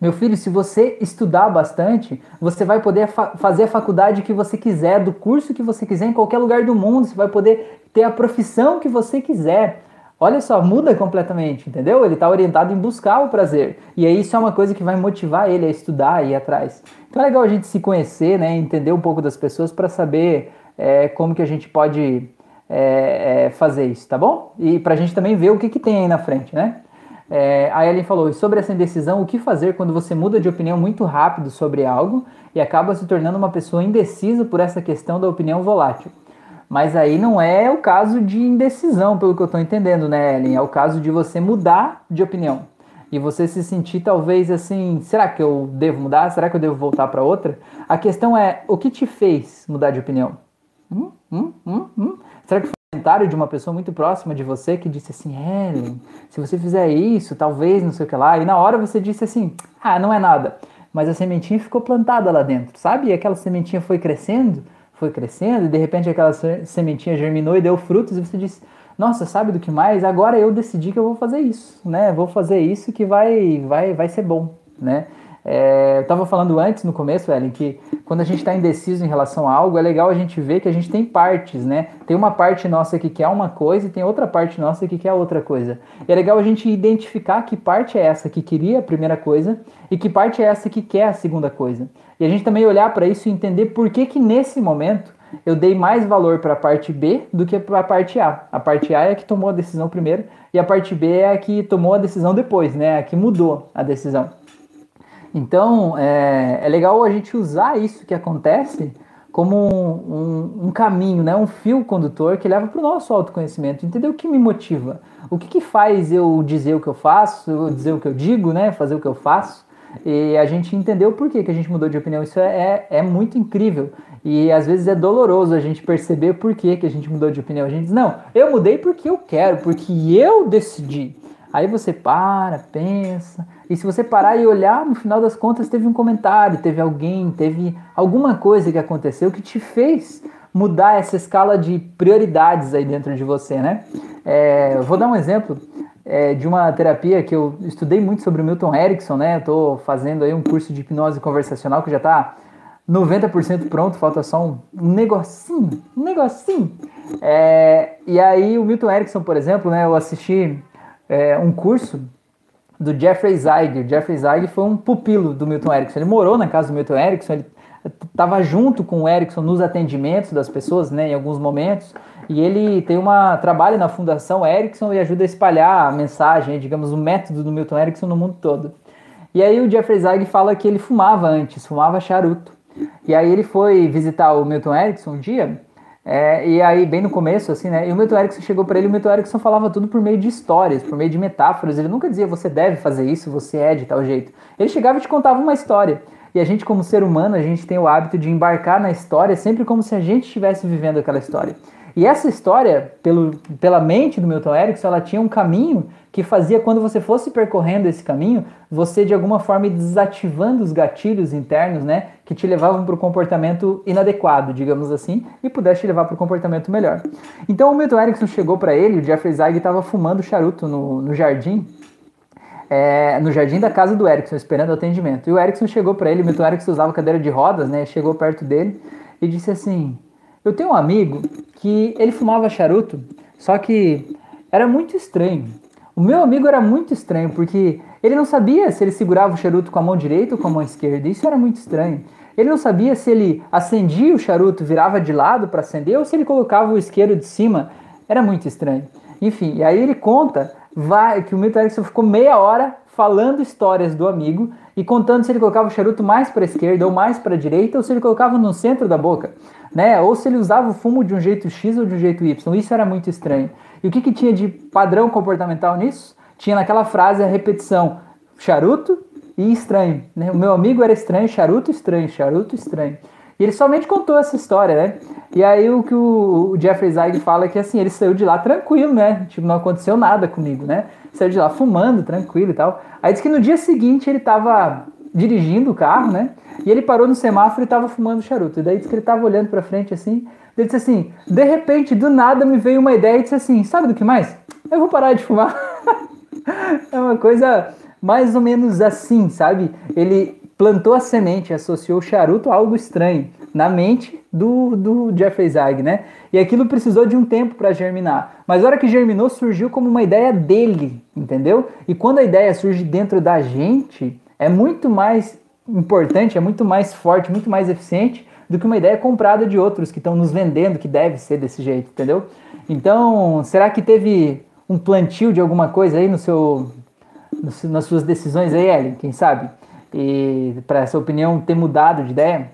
meu filho, se você estudar bastante, você vai poder fa fazer a faculdade que você quiser, do curso que você quiser, em qualquer lugar do mundo, você vai poder ter a profissão que você quiser. Olha só, muda completamente, entendeu? Ele está orientado em buscar o prazer. E aí isso é uma coisa que vai motivar ele a estudar e ir atrás. Então é legal a gente se conhecer, né? Entender um pouco das pessoas para saber é, como que a gente pode é, é, fazer isso, tá bom? E para a gente também ver o que, que tem aí na frente, né? É, a Ellen falou, e sobre essa indecisão, o que fazer quando você muda de opinião muito rápido sobre algo e acaba se tornando uma pessoa indecisa por essa questão da opinião volátil? Mas aí não é o caso de indecisão, pelo que eu estou entendendo, né, Ellen? É o caso de você mudar de opinião. E você se sentir talvez assim, será que eu devo mudar? Será que eu devo voltar para outra? A questão é, o que te fez mudar de opinião? Hum, hum, hum, hum. Será que foi um comentário de uma pessoa muito próxima de você que disse assim, Ellen, se você fizer isso, talvez não sei o que lá, e na hora você disse assim, ah, não é nada. Mas a sementinha ficou plantada lá dentro, sabe? E aquela sementinha foi crescendo, foi crescendo, e de repente aquela sementinha germinou e deu frutos, e você disse, nossa, sabe do que mais? Agora eu decidi que eu vou fazer isso, né? Vou fazer isso que vai, vai, vai ser bom, né? É, eu estava falando antes, no começo, Ellen, que quando a gente está indeciso em relação a algo, é legal a gente ver que a gente tem partes, né? Tem uma parte nossa que quer uma coisa e tem outra parte nossa que quer outra coisa. E é legal a gente identificar que parte é essa que queria a primeira coisa e que parte é essa que quer a segunda coisa. E a gente também olhar para isso e entender por que que nesse momento eu dei mais valor para a parte B do que para a parte A. A parte A é a que tomou a decisão primeiro e a parte B é a que tomou a decisão depois, né? A que mudou a decisão. Então, é, é legal a gente usar isso que acontece como um, um, um, caminho, né? um fio condutor que leva para o nosso autoconhecimento. Entendeu o que me motiva? O que, que faz eu dizer o que eu faço, dizer o que eu digo, né? fazer o que eu faço? E a gente entendeu por que, que a gente mudou de opinião. Isso é, é, muito incrível. E às vezes é doloroso a gente perceber por que a gente mudou de opinião. A gente diz, não, eu mudei porque eu quero, porque eu decidi. Aí você para, pensa, e se você parar e olhar, no final das contas teve um comentário, teve alguém, teve alguma coisa que aconteceu que te fez mudar essa escala de prioridades aí dentro de você, né? É, vou dar um exemplo é, de uma terapia que eu estudei muito sobre o Milton Erickson, né? Eu fazendo aí um curso de hipnose conversacional que já está 90% pronto, falta só um, um negocinho, um negocinho. É, e aí o Milton Erickson, por exemplo, né? Eu assisti é, um curso do Jeffrey Zeig. O Jeffrey Zeig foi um pupilo do Milton Erickson. Ele morou na casa do Milton Erickson, ele estava junto com o Erickson nos atendimentos das pessoas, né, em alguns momentos. E ele tem uma trabalha na Fundação Erickson e ajuda a espalhar a mensagem, digamos, o método do Milton Erickson no mundo todo. E aí o Jeffrey Zeig fala que ele fumava antes, fumava charuto. E aí ele foi visitar o Milton Erickson um dia é, e aí, bem no começo, assim, né? E o Milton Erickson chegou para ele, o Milton Erickson falava tudo por meio de histórias, por meio de metáforas. Ele nunca dizia você deve fazer isso, você é de tal jeito. Ele chegava e te contava uma história. E a gente, como ser humano, a gente tem o hábito de embarcar na história sempre como se a gente estivesse vivendo aquela história. E essa história, pelo, pela mente do Milton Erickson, ela tinha um caminho que fazia quando você fosse percorrendo esse caminho, você de alguma forma desativando os gatilhos internos, né, que te levavam para o comportamento inadequado, digamos assim, e pudesse te levar para o comportamento melhor. Então o Milton Erickson chegou para ele, o Jeffrey Zeig estava fumando charuto no, no jardim, é, no jardim da casa do Erickson, esperando o atendimento. E o Erickson chegou para ele, o Milton Erickson usava cadeira de rodas, né, chegou perto dele e disse assim: Eu tenho um amigo que ele fumava charuto, só que era muito estranho. O meu amigo era muito estranho, porque ele não sabia se ele segurava o charuto com a mão direita ou com a mão esquerda. Isso era muito estranho. Ele não sabia se ele acendia o charuto, virava de lado para acender, ou se ele colocava o isqueiro de cima. Era muito estranho. Enfim, e aí ele conta vai, que o Milton Erickson ficou meia hora falando histórias do amigo e contando se ele colocava o charuto mais para a esquerda ou mais para a direita, ou se ele colocava no centro da boca né? Ou se ele usava o fumo de um jeito X ou de um jeito Y. Isso era muito estranho. E o que, que tinha de padrão comportamental nisso? Tinha naquela frase a repetição charuto e estranho. Né? O meu amigo era estranho, charuto estranho, charuto estranho. E ele somente contou essa história, né? E aí o que o, Jeffrey Zeig fala é que assim, ele saiu de lá tranquilo, né? Tipo, não aconteceu nada comigo, né? Saiu de lá fumando, tranquilo e tal. Aí diz que no dia seguinte ele tava dirigindo o carro, né? E ele parou no semáforo e estava fumando charuto. E daí disse que ele estava olhando para frente assim. Ele disse assim: de repente, do nada me veio uma ideia e disse assim: sabe do que mais? Eu vou parar de fumar. é uma coisa mais ou menos assim, sabe? Ele plantou a semente, associou o charuto a algo estranho na mente do, do Jeffrey Zeig, né? E aquilo precisou de um tempo para germinar. Mas a hora que germinou, surgiu como uma ideia dele, entendeu? E quando a ideia surge dentro da gente, é muito mais importante, é muito mais forte, muito mais eficiente do que uma ideia comprada de outros que estão nos vendendo que deve ser desse jeito, entendeu? Então, será que teve um plantio de alguma coisa aí no seu, no, nas suas decisões aí, Ellen? Quem sabe? E para essa opinião ter mudado de ideia?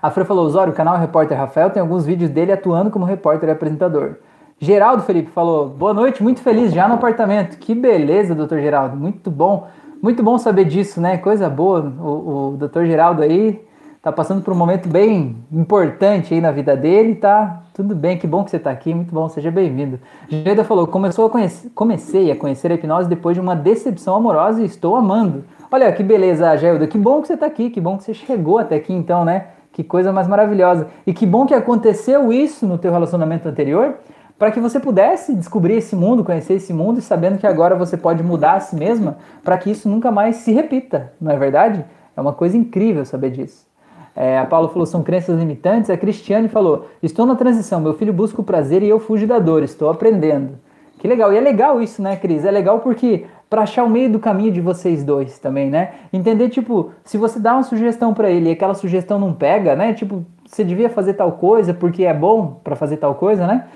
A Fran falou, Osório, o canal Repórter Rafael tem alguns vídeos dele atuando como repórter e apresentador. Geraldo Felipe falou, boa noite, muito feliz já no apartamento. Que beleza, doutor Geraldo, muito bom. Muito bom saber disso, né? Coisa boa. O, o Dr. Geraldo aí tá passando por um momento bem importante aí na vida dele, tá? Tudo bem, que bom que você está aqui, muito bom, seja bem-vindo. Geda falou, começou a conhecer, comecei a conhecer a hipnose depois de uma decepção amorosa e estou amando. Olha que beleza, Gelda, que bom que você está aqui, que bom que você chegou até aqui então, né? Que coisa mais maravilhosa. E que bom que aconteceu isso no teu relacionamento anterior, para que você pudesse descobrir esse mundo, conhecer esse mundo e sabendo que agora você pode mudar a si mesma para que isso nunca mais se repita, não é verdade? É uma coisa incrível saber disso. É, a Paula falou, são crenças limitantes. A Cristiane falou, estou na transição, meu filho busca o prazer e eu fujo da dor, estou aprendendo. Que legal, e é legal isso, né, Cris? É legal porque para achar o meio do caminho de vocês dois também, né? Entender, tipo, se você dá uma sugestão para ele e aquela sugestão não pega, né? Tipo, você devia fazer tal coisa porque é bom para fazer tal coisa, né?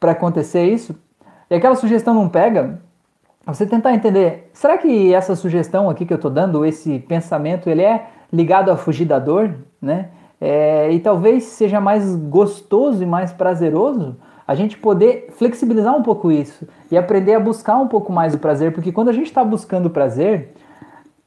Para acontecer isso, e aquela sugestão não pega, você tentar entender, será que essa sugestão aqui que eu estou dando, esse pensamento, ele é ligado a fugir da dor, né? É, e talvez seja mais gostoso e mais prazeroso a gente poder flexibilizar um pouco isso e aprender a buscar um pouco mais o prazer, porque quando a gente está buscando o prazer,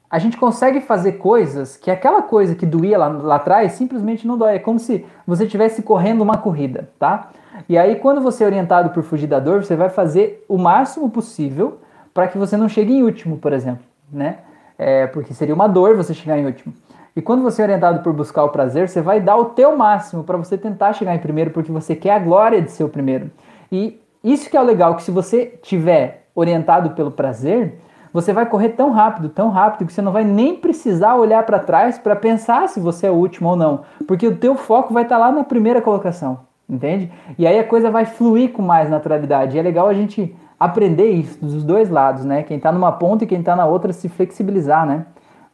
a gente consegue fazer coisas que aquela coisa que doía lá, lá atrás simplesmente não dói. É como se você estivesse correndo uma corrida, tá? E aí, quando você é orientado por fugir da dor, você vai fazer o máximo possível para que você não chegue em último, por exemplo, né? É, porque seria uma dor você chegar em último. E quando você é orientado por buscar o prazer, você vai dar o teu máximo para você tentar chegar em primeiro, porque você quer a glória de ser o primeiro. E isso que é o legal, que se você tiver orientado pelo prazer, você vai correr tão rápido, tão rápido, que você não vai nem precisar olhar para trás para pensar se você é o último ou não, porque o teu foco vai estar tá lá na primeira colocação, entende? E aí a coisa vai fluir com mais naturalidade. E é legal a gente aprender isso dos dois lados, né? Quem está numa ponta e quem está na outra se flexibilizar, né?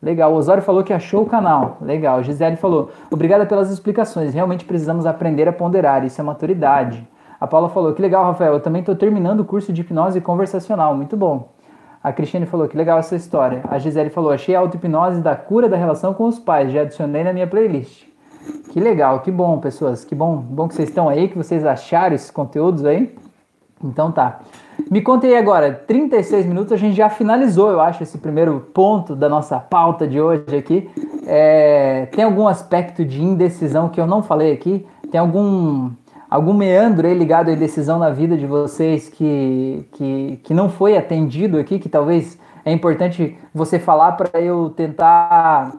Legal, o Osório falou que achou o canal. Legal, Gisele falou, obrigada pelas explicações. Realmente precisamos aprender a ponderar, isso é maturidade. A Paula falou, que legal, Rafael, eu também estou terminando o curso de hipnose conversacional, muito bom. A Cristiane falou que legal essa história. A Gisele falou: achei a auto-hipnose da cura da relação com os pais, já adicionei na minha playlist. Que legal, que bom, pessoas. Que bom, bom que vocês estão aí, que vocês acharam esses conteúdos aí. Então tá. Me contei agora, 36 minutos, a gente já finalizou, eu acho, esse primeiro ponto da nossa pauta de hoje aqui. É, tem algum aspecto de indecisão que eu não falei aqui? Tem algum algum meandro aí ligado à decisão na vida de vocês que, que, que não foi atendido aqui, que talvez é importante você falar para eu tentar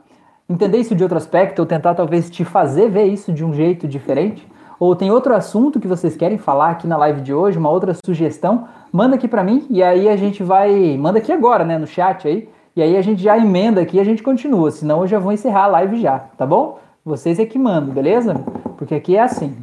entender isso de outro aspecto, ou tentar talvez te fazer ver isso de um jeito diferente? Ou tem outro assunto que vocês querem falar aqui na live de hoje, uma outra sugestão? Manda aqui para mim e aí a gente vai. Manda aqui agora, né, no chat aí. E aí a gente já emenda aqui e a gente continua. Senão eu já vou encerrar a live já, tá bom? Vocês é que mandam, beleza? Porque aqui é assim.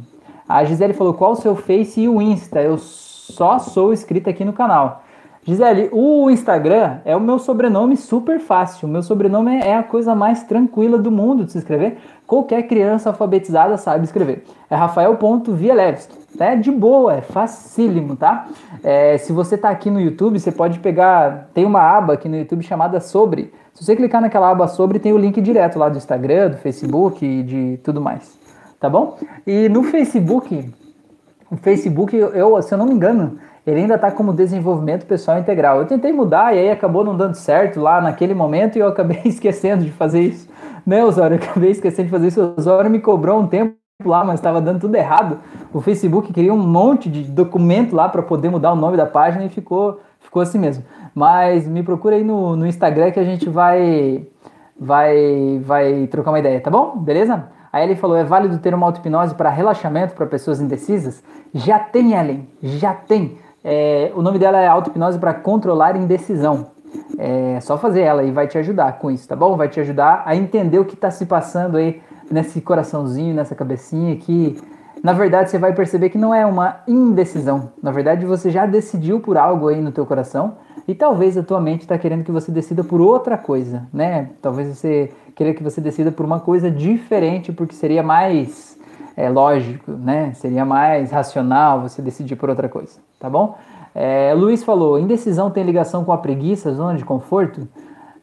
A Gisele falou qual o seu Face e o Insta. Eu só sou inscrita aqui no canal. Gisele, o Instagram é o meu sobrenome super fácil. O meu sobrenome é a coisa mais tranquila do mundo de se escrever. Qualquer criança alfabetizada sabe escrever. É rafael.vielevski. É de boa, é facílimo, tá? É, se você tá aqui no YouTube, você pode pegar. Tem uma aba aqui no YouTube chamada Sobre. Se você clicar naquela aba Sobre, tem o link direto lá do Instagram, do Facebook e de tudo mais tá bom? E no Facebook, o Facebook, eu, se eu não me engano, ele ainda está como desenvolvimento pessoal integral. Eu tentei mudar e aí acabou não dando certo lá naquele momento e eu acabei esquecendo de fazer isso. Né, Osório? Eu acabei esquecendo de fazer isso. O Osório me cobrou um tempo lá, mas estava dando tudo errado. O Facebook queria um monte de documento lá para poder mudar o nome da página e ficou, ficou assim mesmo. Mas me procura aí no, no Instagram que a gente vai, vai, vai trocar uma ideia, tá bom? Beleza? Aí ele falou: é válido ter uma auto-hipnose para relaxamento para pessoas indecisas? Já tem, Ellen, já tem. É, o nome dela é auto-hipnose para controlar indecisão. É só fazer ela e vai te ajudar com isso, tá bom? Vai te ajudar a entender o que está se passando aí nesse coraçãozinho, nessa cabecinha que na verdade você vai perceber que não é uma indecisão. Na verdade você já decidiu por algo aí no teu coração e talvez a tua mente está querendo que você decida por outra coisa, né? Talvez você queira que você decida por uma coisa diferente, porque seria mais é, lógico, né? Seria mais racional você decidir por outra coisa, tá bom? É, Luiz falou: indecisão tem ligação com a preguiça, zona de conforto?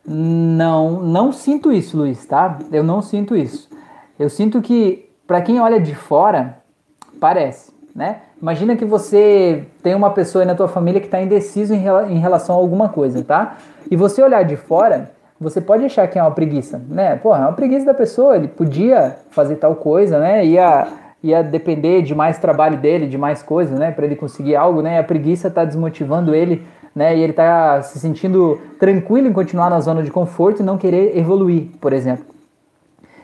Não, não sinto isso, Luiz, tá? Eu não sinto isso. Eu sinto que, para quem olha de fora, parece, né? Imagina que você tem uma pessoa aí na tua família que está indeciso em, em relação a alguma coisa, tá? E você olhar de fora, você pode achar que é uma preguiça, né? Pô, é uma preguiça da pessoa, ele podia fazer tal coisa, né? Ia, ia depender de mais trabalho dele, de mais coisas, né? Para ele conseguir algo, né? A preguiça está desmotivando ele, né? E ele está se sentindo tranquilo em continuar na zona de conforto e não querer evoluir, por exemplo.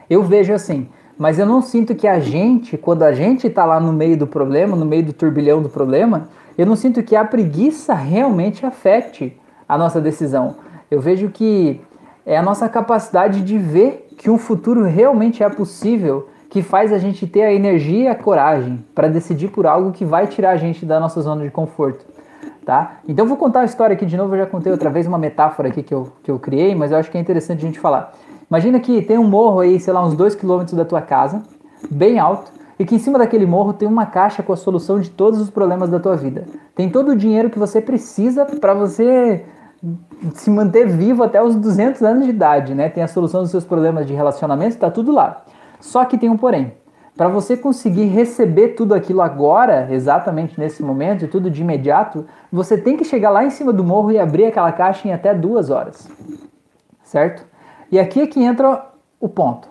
Eu vejo assim, mas eu não sinto que a gente, quando a gente está lá no meio do problema, no meio do turbilhão do problema, eu não sinto que a preguiça realmente afete a nossa decisão. Eu vejo que é a nossa capacidade de ver que um futuro realmente é possível que faz a gente ter a energia e a coragem para decidir por algo que vai tirar a gente da nossa zona de conforto. Tá? Então vou contar a história aqui de novo, eu já contei outra vez uma metáfora aqui que eu, que eu criei, mas eu acho que é interessante a gente falar. Imagina que tem um morro aí, sei lá, uns 2 km da tua casa, bem alto, e que em cima daquele morro tem uma caixa com a solução de todos os problemas da tua vida. Tem todo o dinheiro que você precisa para você se manter vivo até os 200 anos de idade, né? Tem a solução dos seus problemas de relacionamento, está tudo lá. Só que tem um porém. Para você conseguir receber tudo aquilo agora, exatamente nesse momento, e tudo de imediato, você tem que chegar lá em cima do morro e abrir aquela caixa em até duas horas. Certo? E aqui é que entra o ponto.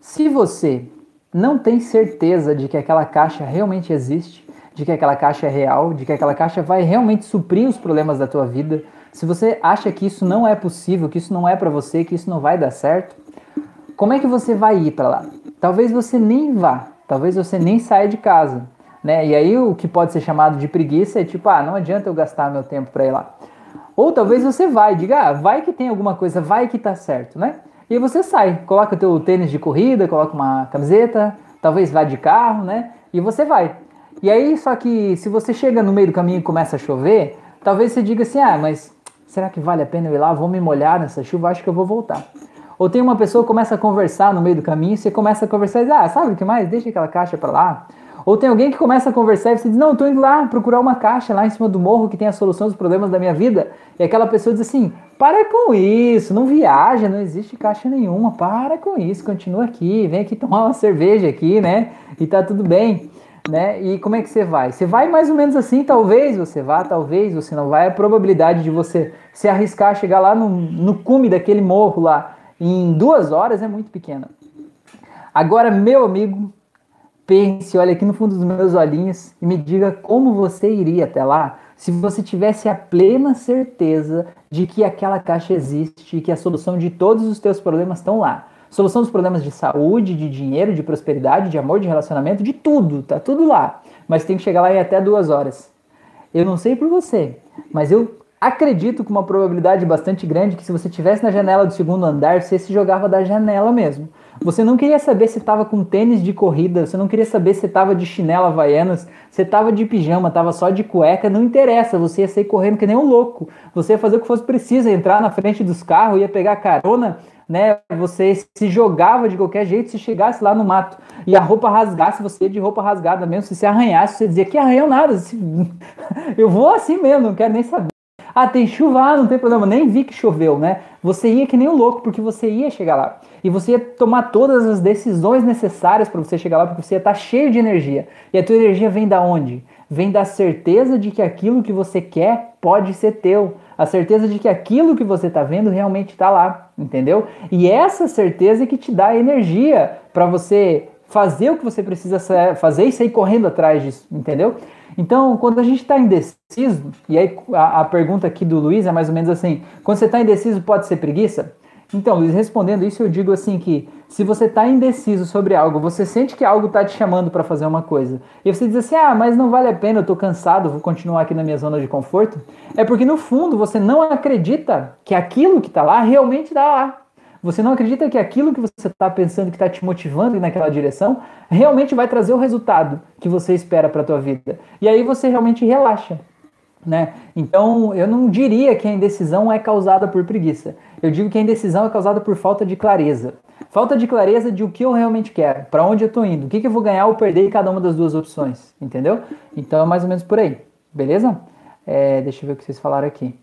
Se você não tem certeza de que aquela caixa realmente existe, de que aquela caixa é real, de que aquela caixa vai realmente suprir os problemas da tua vida, se você acha que isso não é possível, que isso não é para você, que isso não vai dar certo, como é que você vai ir para lá? Talvez você nem vá, talvez você nem saia de casa, né? E aí o que pode ser chamado de preguiça é tipo, ah, não adianta eu gastar meu tempo para ir lá. Ou talvez você vai, diga, ah, vai que tem alguma coisa, vai que tá certo, né? E aí você sai, coloca o teu tênis de corrida, coloca uma camiseta, talvez vá de carro, né? E você vai. E aí, só que se você chega no meio do caminho e começa a chover, talvez você diga assim, ah, mas será que vale a pena eu ir lá? Vou me molhar nessa chuva, acho que eu vou voltar. Ou tem uma pessoa que começa a conversar no meio do caminho, você começa a conversar e diz, ah, sabe o que mais? Deixa aquela caixa para lá. Ou tem alguém que começa a conversar e você diz, não, estou indo lá procurar uma caixa lá em cima do morro que tem a solução dos problemas da minha vida. E aquela pessoa diz assim, para com isso, não viaja, não existe caixa nenhuma, para com isso, continua aqui, vem aqui tomar uma cerveja aqui, né? E tá tudo bem né? E como é que você vai? Você vai mais ou menos assim, talvez você vá, talvez você não vai. A probabilidade de você se arriscar a chegar lá no, no cume daquele morro lá em duas horas é muito pequena. Agora, meu amigo, pense, olha aqui no fundo dos meus olhinhos e me diga como você iria até lá se você tivesse a plena certeza de que aquela caixa existe e que a solução de todos os teus problemas estão lá. Solução dos problemas de saúde, de dinheiro, de prosperidade, de amor, de relacionamento, de tudo, tá tudo lá. Mas tem que chegar lá em até duas horas. Eu não sei por você, mas eu acredito com uma probabilidade bastante grande que se você estivesse na janela do segundo andar, você se jogava da janela mesmo. Você não queria saber se estava com tênis de corrida, você não queria saber se estava de chinela havaianas, se estava de pijama, estava só de cueca, não interessa, você ia sair correndo que nem um louco. Você ia fazer o que fosse preciso, entrar na frente dos carros, ia pegar carona né? Você se jogava de qualquer jeito se chegasse lá no mato e a roupa rasgasse, você de roupa rasgada mesmo, se se arranhasse, você dizia que arranhou nada. Eu vou assim mesmo, não quero nem saber. Ah, tem chuva, ah, não tem problema, nem vi que choveu, né? Você ia que nem um louco, porque você ia chegar lá. E você ia tomar todas as decisões necessárias para você chegar lá, porque você ia estar tá cheio de energia. E a tua energia vem da onde? Vem da certeza de que aquilo que você quer pode ser teu a certeza de que aquilo que você está vendo realmente está lá, entendeu? E essa certeza é que te dá energia para você fazer o que você precisa fazer e sair correndo atrás disso, entendeu? Então, quando a gente está indeciso, e aí a, a, pergunta aqui do Luiz é mais ou menos assim: quando você está indeciso, pode ser preguiça? Então, respondendo isso, eu digo assim que se você está indeciso sobre algo, você sente que algo está te chamando para fazer uma coisa, e você diz assim, ah, mas não vale a pena, eu estou cansado, vou continuar aqui na minha zona de conforto, é porque no fundo você não acredita que aquilo que está lá realmente está lá. Você não acredita que aquilo que você está pensando, que está te motivando naquela direção, realmente vai trazer o resultado que você espera para a tua vida. E aí você realmente relaxa. Né? Então, eu não diria que a indecisão é causada por preguiça. Eu digo que a indecisão é causada por falta de clareza. Falta de clareza de o que eu realmente quero, para onde eu estou indo, o que, que eu vou ganhar ou perder em cada uma das duas opções, entendeu? Então é mais ou menos por aí, beleza? É, deixa eu ver o que vocês falaram aqui.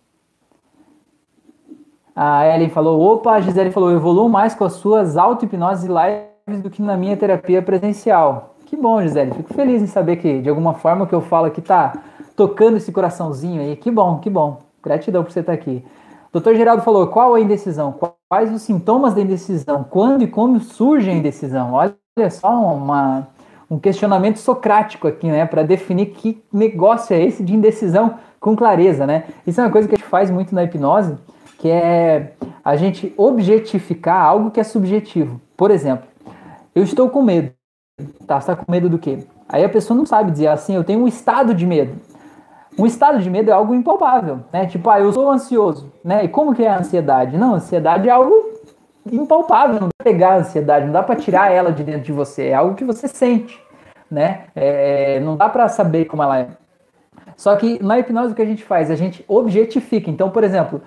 A Ellen falou: opa, a Gisele falou, evoluo mais com as suas auto-hipnose lives do que na minha terapia presencial. Que bom, Gisele. Fico feliz em saber que, de alguma forma, que eu falo aqui tá tocando esse coraçãozinho aí. Que bom, que bom. Gratidão por você estar aqui. Doutor Geraldo falou: qual a indecisão? Quais os sintomas da indecisão? Quando e como surge a indecisão? Olha só uma, um questionamento socrático aqui, né? Para definir que negócio é esse de indecisão com clareza, né? Isso é uma coisa que a gente faz muito na hipnose, que é a gente objetificar algo que é subjetivo. Por exemplo, eu estou com medo. Tá, você está com medo do quê? Aí a pessoa não sabe dizer assim, eu tenho um estado de medo. Um estado de medo é algo impalpável, né? Tipo, ah, eu sou ansioso, né? E como que é a ansiedade? Não, ansiedade é algo impalpável, não dá pra pegar a ansiedade, não dá para tirar ela de dentro de você, é algo que você sente, né? É, não dá para saber como ela é. Só que na hipnose o que a gente faz? A gente objetifica. Então, por exemplo,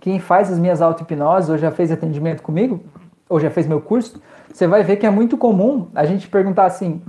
quem faz as minhas auto-hipnoses ou já fez atendimento comigo, ou já fez meu curso, você vai ver que é muito comum a gente perguntar assim,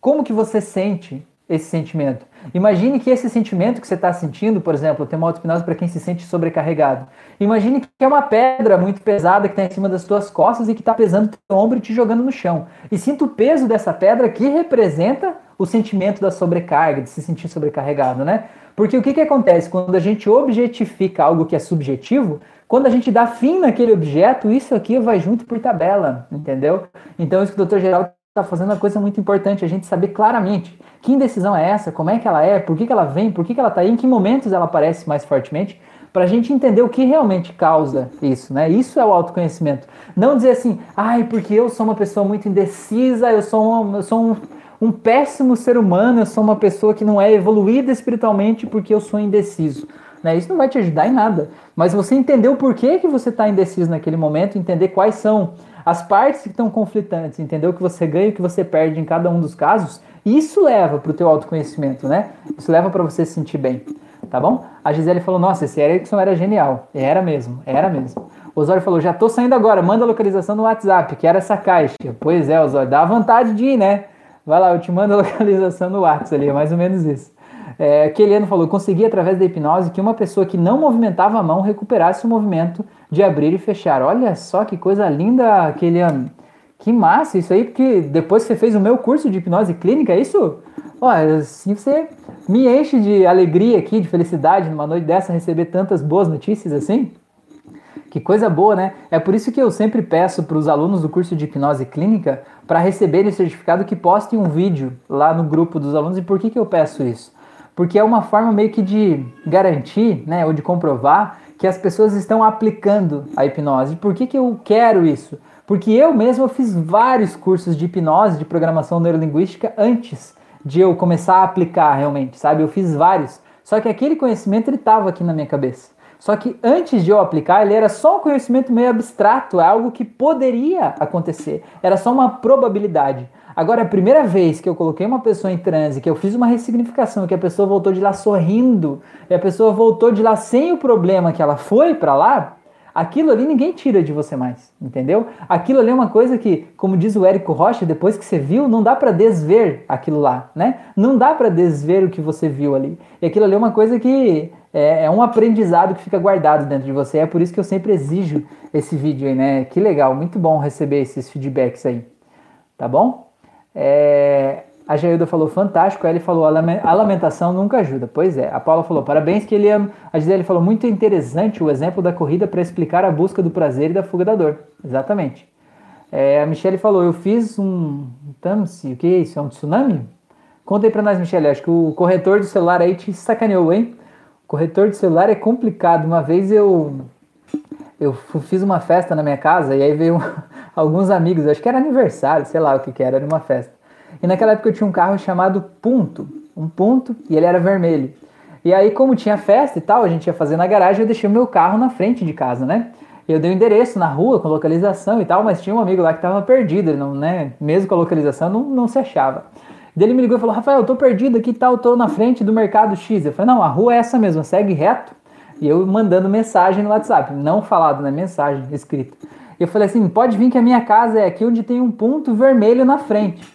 como que você sente esse sentimento. Imagine que esse sentimento que você está sentindo, por exemplo, tem uma auto-hipnose para quem se sente sobrecarregado. Imagine que é uma pedra muito pesada que está em cima das suas costas e que está pesando no teu ombro e te jogando no chão. E sinta o peso dessa pedra que representa o sentimento da sobrecarga, de se sentir sobrecarregado, né? Porque o que, que acontece? Quando a gente objetifica algo que é subjetivo, quando a gente dá fim naquele objeto, isso aqui vai junto por tabela, entendeu? Então, isso que o Dr. Geraldo está fazendo é uma coisa muito importante, a gente saber claramente que indecisão é essa, como é que ela é, por que, que ela vem, por que, que ela está aí, em que momentos ela aparece mais fortemente, para a gente entender o que realmente causa isso, né? Isso é o autoconhecimento. Não dizer assim, ai, porque eu sou uma pessoa muito indecisa, eu sou um, eu sou um, um péssimo ser humano, eu sou uma pessoa que não é evoluída espiritualmente porque eu sou indeciso. Né? Isso não vai te ajudar em nada. Mas você entender o porquê que você está indeciso naquele momento, entender quais são as partes que estão conflitantes, entender o que você ganha e o que você perde em cada um dos casos, isso leva para o teu autoconhecimento, né? Isso leva para você se sentir bem, tá bom? A Gisele falou, nossa, esse Erickson era genial. Era mesmo, era mesmo. O Osório falou, já tô saindo agora, manda a localização no WhatsApp, que era essa caixa. Pois é, Osório, dá vontade de ir, né? Vai lá, eu te mando a localização no WhatsApp ali, é mais ou menos isso. É, Keliano falou: consegui através da hipnose que uma pessoa que não movimentava a mão recuperasse o movimento de abrir e fechar. Olha só que coisa linda, Keliano. Que massa isso aí, porque depois que você fez o meu curso de hipnose clínica, é isso, olha, assim você me enche de alegria aqui, de felicidade numa noite dessa receber tantas boas notícias assim. Que coisa boa, né? É por isso que eu sempre peço para os alunos do curso de hipnose clínica para receberem o certificado que postem um vídeo lá no grupo dos alunos. E por que, que eu peço isso? Porque é uma forma meio que de garantir, né, ou de comprovar que as pessoas estão aplicando a hipnose. Por que, que eu quero isso? Porque eu mesmo fiz vários cursos de hipnose, de programação neurolinguística antes de eu começar a aplicar realmente, sabe? Eu fiz vários. Só que aquele conhecimento ele estava aqui na minha cabeça. Só que antes de eu aplicar, ele era só um conhecimento meio abstrato, é algo que poderia acontecer. Era só uma probabilidade. Agora, a primeira vez que eu coloquei uma pessoa em transe, que eu fiz uma ressignificação, que a pessoa voltou de lá sorrindo, e a pessoa voltou de lá sem o problema que ela foi para lá, aquilo ali ninguém tira de você mais, entendeu? Aquilo ali é uma coisa que, como diz o Érico Rocha, depois que você viu, não dá para desver aquilo lá, né? Não dá para desver o que você viu ali. E aquilo ali é uma coisa que é, é, um aprendizado que fica guardado dentro de você. É por isso que eu sempre exijo esse vídeo aí, né? Que legal, muito bom receber esses feedbacks aí. Tá bom? É, a Jailda falou fantástico, a falou a lamentação nunca ajuda. Pois é. A Paula falou parabéns que ele ama. A Gisele falou muito interessante o exemplo da corrida para explicar a busca do prazer e da fuga da dor. Exatamente. É, a Michelle falou eu fiz um Tamsi, o que é isso? É um tsunami? Conta aí para nós, Michelle. Acho que o corretor do celular aí te sacaneou, hein? O corretor de celular é complicado. Uma vez eu eu fiz uma festa na minha casa e aí veio alguns amigos, acho que era aniversário, sei lá o que que era, era uma festa. E naquela época eu tinha um carro chamado Punto, um Punto, e ele era vermelho. E aí, como tinha festa e tal, a gente ia fazer na garagem, eu deixei o meu carro na frente de casa, né? Eu dei o um endereço na rua com localização e tal, mas tinha um amigo lá que estava perdido, não, né? Mesmo com a localização, não, não se achava. Daí ele me ligou e falou: Rafael, eu tô perdido aqui e tal, tô na frente do mercado X. Eu falei: Não, a rua é essa mesmo, segue reto. E eu mandando mensagem no WhatsApp, não falado, né? Mensagem escrita. Eu falei assim: pode vir que a minha casa é aqui onde tem um ponto vermelho na frente.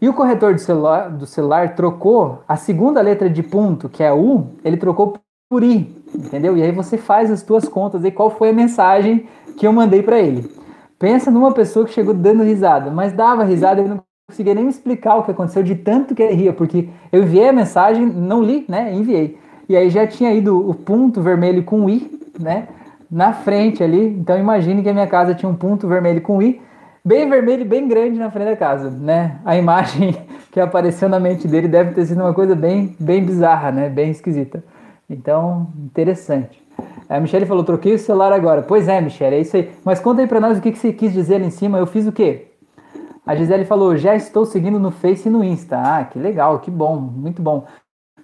E o corretor do celular, do celular trocou a segunda letra de ponto, que é U, ele trocou por I, entendeu? E aí você faz as tuas contas e qual foi a mensagem que eu mandei para ele. Pensa numa pessoa que chegou dando risada, mas dava risada e não conseguia nem me explicar o que aconteceu de tanto que ele ria, porque eu enviei a mensagem, não li, né? Enviei. E aí já tinha ido o ponto vermelho com I, né? Na frente ali. Então imagine que a minha casa tinha um ponto vermelho com I, bem vermelho e bem grande na frente da casa, né? A imagem que apareceu na mente dele deve ter sido uma coisa bem, bem bizarra, né? Bem esquisita. Então, interessante. A Michelle falou, troquei o celular agora. Pois é, Michelle, é isso aí. Mas conta aí pra nós o que, que você quis dizer ali em cima. Eu fiz o quê? A Gisele falou, já estou seguindo no Face e no Insta. Ah, que legal, que bom, muito bom.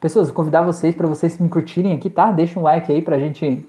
Pessoas, vou convidar vocês para vocês me curtirem aqui, tá? Deixa um like aí pra gente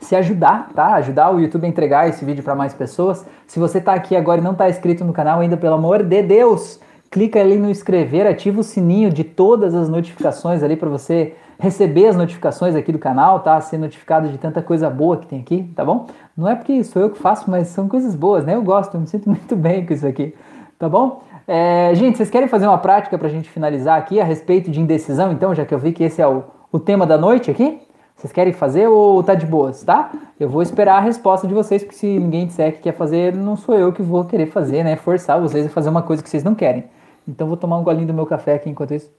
se ajudar, tá? Ajudar o YouTube a entregar esse vídeo para mais pessoas. Se você está aqui agora e não está inscrito no canal ainda, pelo amor de Deus, clica ali no inscrever, ativa o sininho de todas as notificações ali para você receber as notificações aqui do canal, tá? Ser notificado de tanta coisa boa que tem aqui, tá bom? Não é porque sou eu que faço, mas são coisas boas, né? Eu gosto, eu me sinto muito bem com isso aqui, tá bom? É, gente, vocês querem fazer uma prática para a gente finalizar aqui a respeito de indecisão, então, já que eu vi que esse é o, o tema da noite aqui? Vocês querem fazer ou tá de boas, tá? Eu vou esperar a resposta de vocês, porque se ninguém disser que quer fazer, não sou eu que vou querer fazer, né? Forçar vocês a fazer uma coisa que vocês não querem. Então vou tomar um golinho do meu café aqui enquanto isso.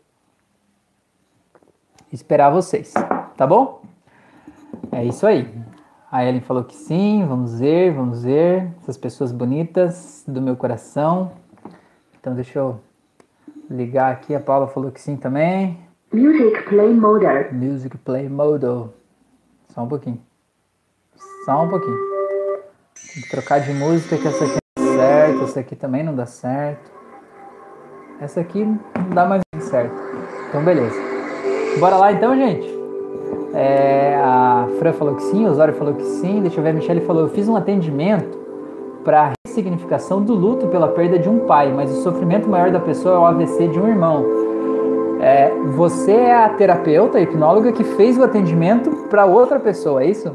Esperar vocês, tá bom? É isso aí. A Ellen falou que sim, vamos ver, vamos ver. Essas pessoas bonitas do meu coração. Então deixa eu ligar aqui. A Paula falou que sim também. Music play mode. Music play mode. Só um pouquinho. Só um pouquinho. Tem que trocar de música que essa aqui não dá certo. Essa aqui também não dá certo. Essa aqui não dá mais certo. Então beleza. Bora lá então, gente. É, a Fran falou que sim, o Osório falou que sim. Deixa eu ver, a Michelle falou: eu fiz um atendimento para ressignificação do luto pela perda de um pai, mas o sofrimento maior da pessoa é o AVC de um irmão. É, você é a terapeuta, a hipnóloga que fez o atendimento para outra pessoa, é isso?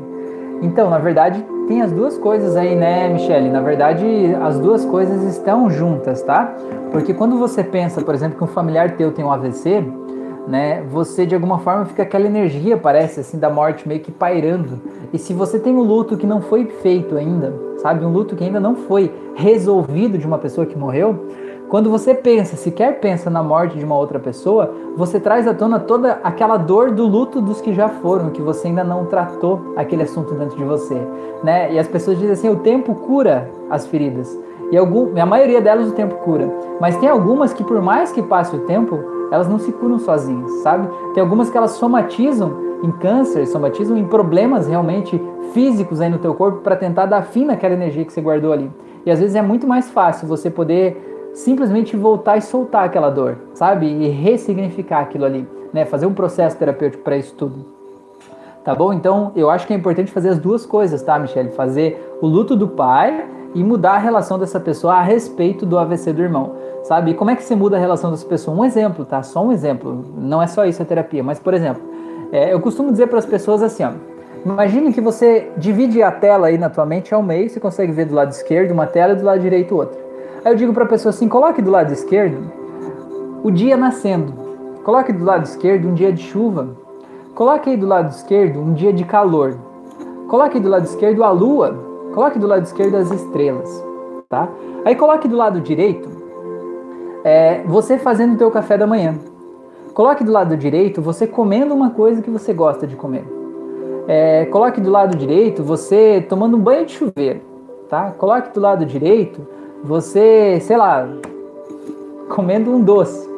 Então, na verdade, tem as duas coisas aí, né, Michele? Na verdade, as duas coisas estão juntas, tá? Porque quando você pensa, por exemplo, que um familiar teu tem um AVC, né, você de alguma forma fica aquela energia, parece assim, da morte meio que pairando. E se você tem um luto que não foi feito ainda, sabe, um luto que ainda não foi resolvido de uma pessoa que morreu, quando você pensa, sequer pensa na morte de uma outra pessoa, você traz à tona toda aquela dor do luto dos que já foram, que você ainda não tratou aquele assunto dentro de você, né? E as pessoas dizem assim, o tempo cura as feridas. E algum, a maioria delas o tempo cura. Mas tem algumas que por mais que passe o tempo, elas não se curam sozinhas, sabe? Tem algumas que elas somatizam em câncer, somatizam em problemas realmente físicos aí no teu corpo para tentar dar fim naquela energia que você guardou ali. E às vezes é muito mais fácil você poder simplesmente voltar e soltar aquela dor, sabe? E ressignificar aquilo ali, né? Fazer um processo terapêutico para isso tudo. Tá bom? Então, eu acho que é importante fazer as duas coisas, tá, Michelle? Fazer o luto do pai e mudar a relação dessa pessoa a respeito do AVC do irmão, sabe? E como é que você muda a relação dessa pessoa? Um exemplo, tá? Só um exemplo. Não é só isso a terapia, mas, por exemplo, é, eu costumo dizer para as pessoas assim, ó. Imagine que você divide a tela aí na tua mente ao meio, você consegue ver do lado esquerdo uma tela e do lado direito outra. Aí eu digo para a pessoa assim: coloque do lado esquerdo o dia nascendo, coloque do lado esquerdo um dia de chuva, coloque aí do lado esquerdo um dia de calor, coloque do lado esquerdo a lua, coloque do lado esquerdo as estrelas, tá? Aí coloque do lado direito é, você fazendo o teu café da manhã. Coloque do lado direito você comendo uma coisa que você gosta de comer. É, coloque do lado direito você tomando um banho de chuveiro, tá? Coloque do lado direito você, sei lá, comendo um doce,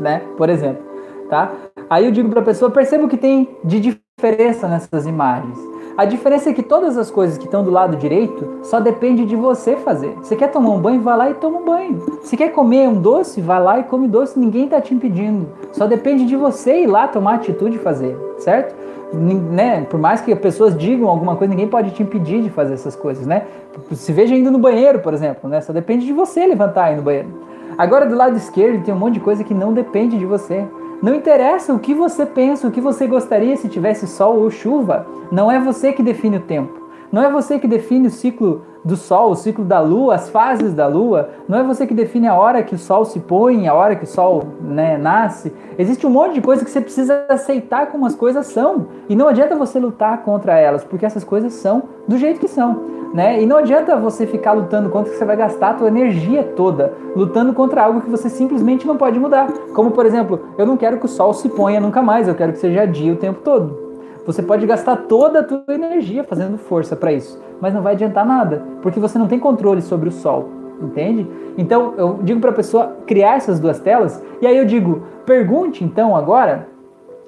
né? Por exemplo, tá? Aí eu digo para a pessoa, perceba o que tem de diferença nessas imagens. A diferença é que todas as coisas que estão do lado direito só depende de você fazer. Você quer tomar um banho, vai lá e toma um banho. Se quer comer um doce, vai lá e come doce, ninguém está te impedindo. Só depende de você ir lá tomar atitude e fazer, certo? né, por mais que as pessoas digam alguma coisa, ninguém pode te impedir de fazer essas coisas, né? Se veja indo no banheiro, por exemplo, né? Só depende de você levantar ir no banheiro. Agora, do lado esquerdo, tem um monte de coisa que não depende de você. Não interessa o que você pensa, o que você gostaria se tivesse sol ou chuva. Não é você que define o tempo. Não é você que define o ciclo do Sol, o ciclo da Lua, as fases da Lua. Não é você que define a hora que o Sol se põe, a hora que o Sol né, nasce. Existe um monte de coisa que você precisa aceitar como as coisas são. E não adianta você lutar contra elas, porque essas coisas são do jeito que são. Né? E não adianta você ficar lutando contra que você vai gastar a tua energia toda lutando contra algo que você simplesmente não pode mudar. Como por exemplo, eu não quero que o sol se ponha nunca mais, eu quero que seja dia o tempo todo. Você pode gastar toda a tua energia fazendo força para isso, mas não vai adiantar nada, porque você não tem controle sobre o sol, entende? Então eu digo para a pessoa criar essas duas telas, e aí eu digo, pergunte então agora,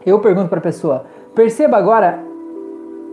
eu pergunto para a pessoa, perceba agora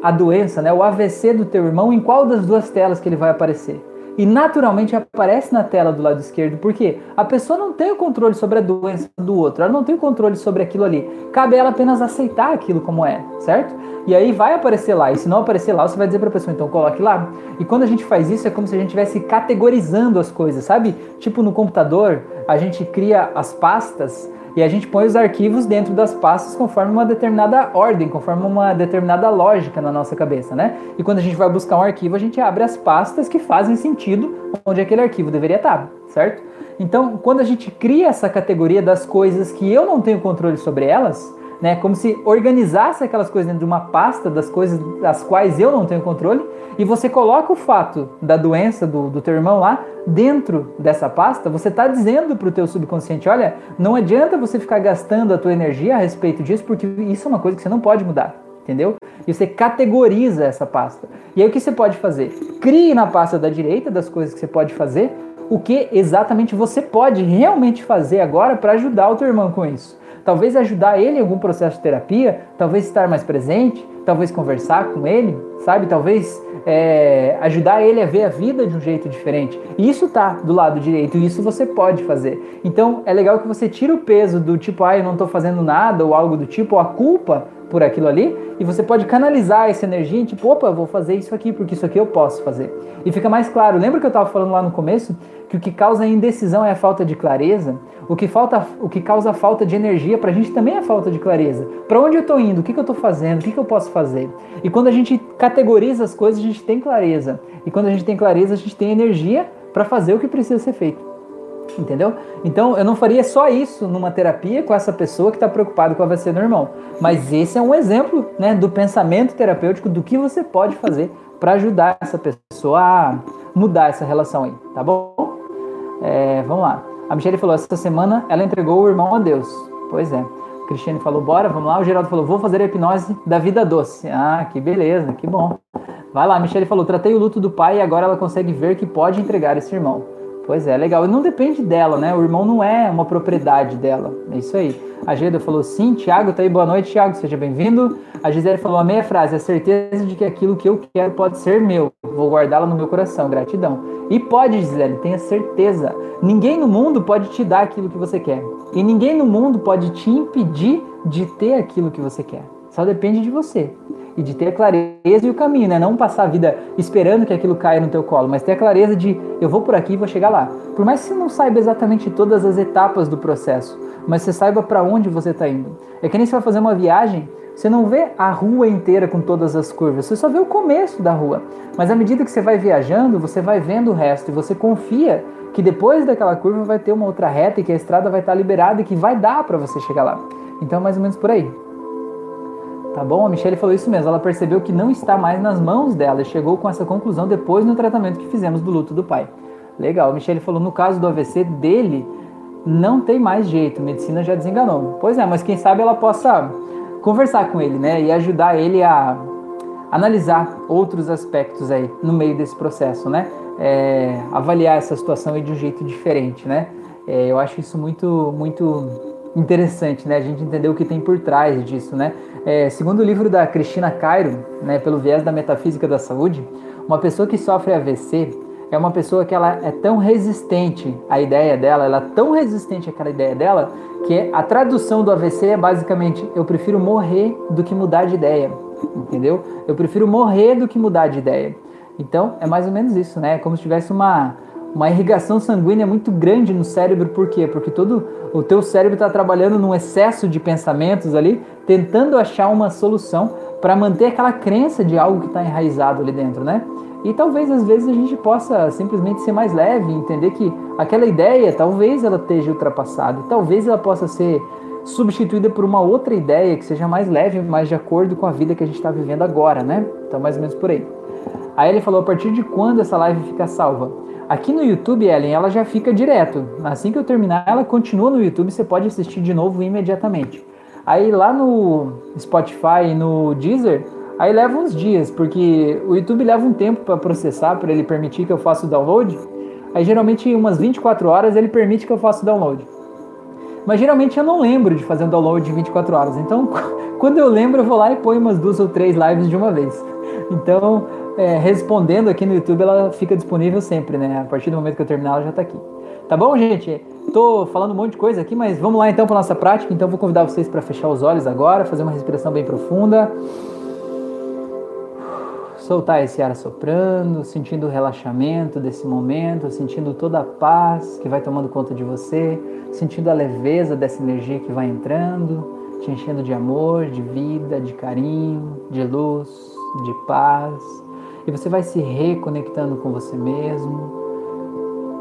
a doença, né, o AVC do teu irmão, em qual das duas telas que ele vai aparecer? E naturalmente aparece na tela do lado esquerdo, porque a pessoa não tem o controle sobre a doença do outro, ela não tem o controle sobre aquilo ali. Cabe ela apenas aceitar aquilo como é, certo? E aí vai aparecer lá, e se não aparecer lá, você vai dizer para a pessoa, então coloque lá. E quando a gente faz isso, é como se a gente estivesse categorizando as coisas, sabe? Tipo no computador, a gente cria as pastas e a gente põe os arquivos dentro das pastas conforme uma determinada ordem, conforme uma determinada lógica na nossa cabeça, né? E quando a gente vai buscar um arquivo, a gente abre as pastas que fazem sentido onde aquele arquivo deveria estar, certo? Então, quando a gente cria essa categoria das coisas que eu não tenho controle sobre elas, né, como se organizasse aquelas coisas dentro de uma pasta das coisas das quais eu não tenho controle, e você coloca o fato da doença do, do teu irmão lá dentro dessa pasta, você está dizendo para o teu subconsciente, olha, não adianta você ficar gastando a tua energia a respeito disso, porque isso é uma coisa que você não pode mudar, entendeu? E você categoriza essa pasta. E aí o que você pode fazer? Crie na pasta da direita das coisas que você pode fazer, o que exatamente você pode realmente fazer agora para ajudar o teu irmão com isso. Talvez ajudar ele em algum processo de terapia, talvez estar mais presente, talvez conversar com ele, sabe? Talvez é, ajudar ele a ver a vida de um jeito diferente. E isso tá do lado direito, e isso você pode fazer. Então é legal que você tira o peso do tipo, ah, eu não estou fazendo nada, ou algo do tipo, ou a culpa por aquilo ali, e você pode canalizar essa energia tipo, opa, vou fazer isso aqui, porque isso aqui eu posso fazer. E fica mais claro. Lembra que eu estava falando lá no começo que o que causa indecisão é a falta de clareza? O que, falta, o que causa falta de energia para a gente também é falta de clareza. Para onde eu estou indo? O que, que eu estou fazendo? O que, que eu posso fazer? E quando a gente categoriza as coisas, a gente tem clareza. E quando a gente tem clareza, a gente tem energia para fazer o que precisa ser feito. Entendeu? Então eu não faria só isso numa terapia com essa pessoa que está preocupada com a AVC do irmão. Mas esse é um exemplo né, do pensamento terapêutico do que você pode fazer para ajudar essa pessoa a mudar essa relação aí, tá bom? É, vamos lá. A Michelle falou: essa semana ela entregou o irmão a Deus. Pois é. A Cristiane falou: bora, vamos lá. O Geraldo falou: vou fazer a hipnose da vida doce. Ah, que beleza, que bom. Vai lá, a Michelle falou: tratei o luto do pai e agora ela consegue ver que pode entregar esse irmão. Pois é, legal. Não depende dela, né? O irmão não é uma propriedade dela. É isso aí. A Geda falou sim. Tiago tá aí. Boa noite, Tiago. Seja bem-vindo. A Gisele falou a meia frase. A certeza de que aquilo que eu quero pode ser meu. Vou guardá-la no meu coração. Gratidão. E pode, Gisele. Tenha certeza. Ninguém no mundo pode te dar aquilo que você quer. E ninguém no mundo pode te impedir de ter aquilo que você quer. Só depende de você e de ter a clareza e o caminho, né? Não passar a vida esperando que aquilo caia no teu colo, mas ter a clareza de eu vou por aqui e vou chegar lá. Por mais que você não saiba exatamente todas as etapas do processo, mas você saiba para onde você está indo. É que nem você vai fazer uma viagem, você não vê a rua inteira com todas as curvas, você só vê o começo da rua. Mas à medida que você vai viajando, você vai vendo o resto e você confia que depois daquela curva vai ter uma outra reta e que a estrada vai estar liberada e que vai dar para você chegar lá. Então, mais ou menos por aí. Tá bom? A Michelle falou isso mesmo. Ela percebeu que não está mais nas mãos dela e chegou com essa conclusão depois no tratamento que fizemos do luto do pai. Legal. A Michelle falou: no caso do AVC dele, não tem mais jeito. Medicina já desenganou. Pois é, mas quem sabe ela possa conversar com ele, né? E ajudar ele a analisar outros aspectos aí no meio desse processo, né? É, avaliar essa situação de um jeito diferente, né? É, eu acho isso muito, muito interessante, né? A gente entender o que tem por trás disso, né? É, segundo o livro da Cristina Cairo, né, pelo viés da metafísica da saúde, uma pessoa que sofre AVC é uma pessoa que ela é tão resistente à ideia dela, ela é tão resistente àquela ideia dela, que a tradução do AVC é basicamente eu prefiro morrer do que mudar de ideia, entendeu? Eu prefiro morrer do que mudar de ideia. Então, é mais ou menos isso, né? É como se tivesse uma uma irrigação sanguínea muito grande no cérebro, por quê? Porque todo o teu cérebro está trabalhando num excesso de pensamentos ali, tentando achar uma solução para manter aquela crença de algo que está enraizado ali dentro, né? E talvez às vezes a gente possa simplesmente ser mais leve, entender que aquela ideia talvez ela esteja ultrapassada, talvez ela possa ser substituída por uma outra ideia que seja mais leve, mais de acordo com a vida que a gente está vivendo agora, né? Então mais ou menos por aí. Aí ele falou a partir de quando essa live fica salva? Aqui no YouTube, Ellen, ela já fica direto. Assim que eu terminar, ela continua no YouTube, você pode assistir de novo imediatamente. Aí lá no Spotify e no Deezer, aí leva uns dias, porque o YouTube leva um tempo para processar, para ele permitir que eu faça o download. Aí geralmente umas 24 horas ele permite que eu faça o download. Mas geralmente eu não lembro de fazer um download de 24 horas. Então, quando eu lembro, eu vou lá e ponho umas duas ou três lives de uma vez. Então, é, respondendo aqui no YouTube, ela fica disponível sempre, né? A partir do momento que eu terminar, ela já está aqui. Tá bom, gente? Tô falando um monte de coisa aqui, mas vamos lá então para nossa prática. Então, vou convidar vocês para fechar os olhos agora, fazer uma respiração bem profunda. Soltar esse ar soprando, sentindo o relaxamento desse momento, sentindo toda a paz que vai tomando conta de você, sentindo a leveza dessa energia que vai entrando, te enchendo de amor, de vida, de carinho, de luz, de paz e você vai se reconectando com você mesmo,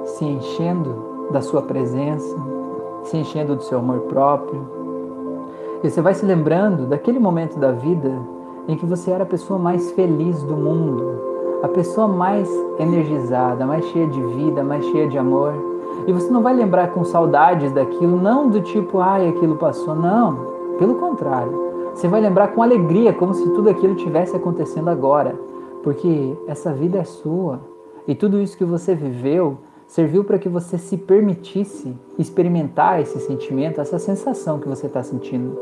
se enchendo da sua presença, se enchendo do seu amor próprio. E você vai se lembrando daquele momento da vida em que você era a pessoa mais feliz do mundo, a pessoa mais energizada, mais cheia de vida, mais cheia de amor. E você não vai lembrar com saudades daquilo, não do tipo, ai, aquilo passou, não. Pelo contrário, você vai lembrar com alegria, como se tudo aquilo tivesse acontecendo agora, porque essa vida é sua e tudo isso que você viveu serviu para que você se permitisse experimentar esse sentimento, essa sensação que você está sentindo.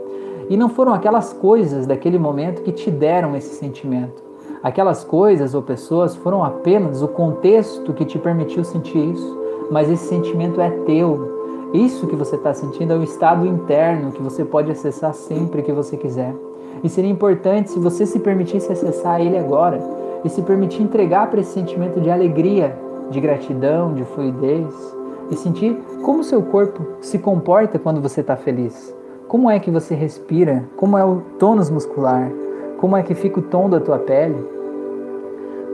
E não foram aquelas coisas daquele momento que te deram esse sentimento. Aquelas coisas ou pessoas foram apenas o contexto que te permitiu sentir isso, mas esse sentimento é teu. Isso que você está sentindo é o estado interno que você pode acessar sempre que você quiser. E seria importante se você se permitisse acessar ele agora e se permitir entregar para esse sentimento de alegria, de gratidão, de fluidez e sentir como seu corpo se comporta quando você está feliz. Como é que você respira? Como é o tônus muscular? Como é que fica o tom da tua pele?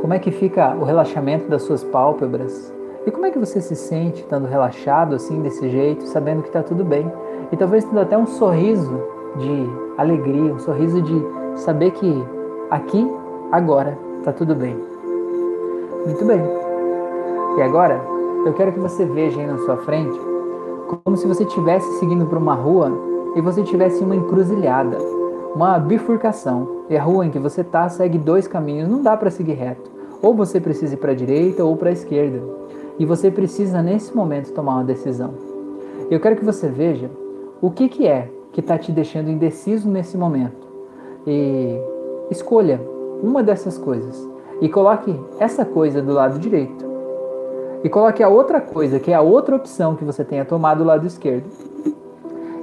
Como é que fica o relaxamento das suas pálpebras? E como é que você se sente estando relaxado assim, desse jeito, sabendo que está tudo bem? E talvez tendo até um sorriso de alegria, um sorriso de saber que aqui, agora, está tudo bem. Muito bem. E agora, eu quero que você veja aí na sua frente como se você estivesse seguindo por uma rua e você tivesse uma encruzilhada, uma bifurcação. E a rua em que você está segue dois caminhos, não dá para seguir reto. Ou você precisa ir para a direita ou para a esquerda. E você precisa, nesse momento, tomar uma decisão. Eu quero que você veja o que, que é que está te deixando indeciso nesse momento. E escolha uma dessas coisas e coloque essa coisa do lado direito. E coloque a outra coisa, que é a outra opção que você tenha tomado do lado esquerdo.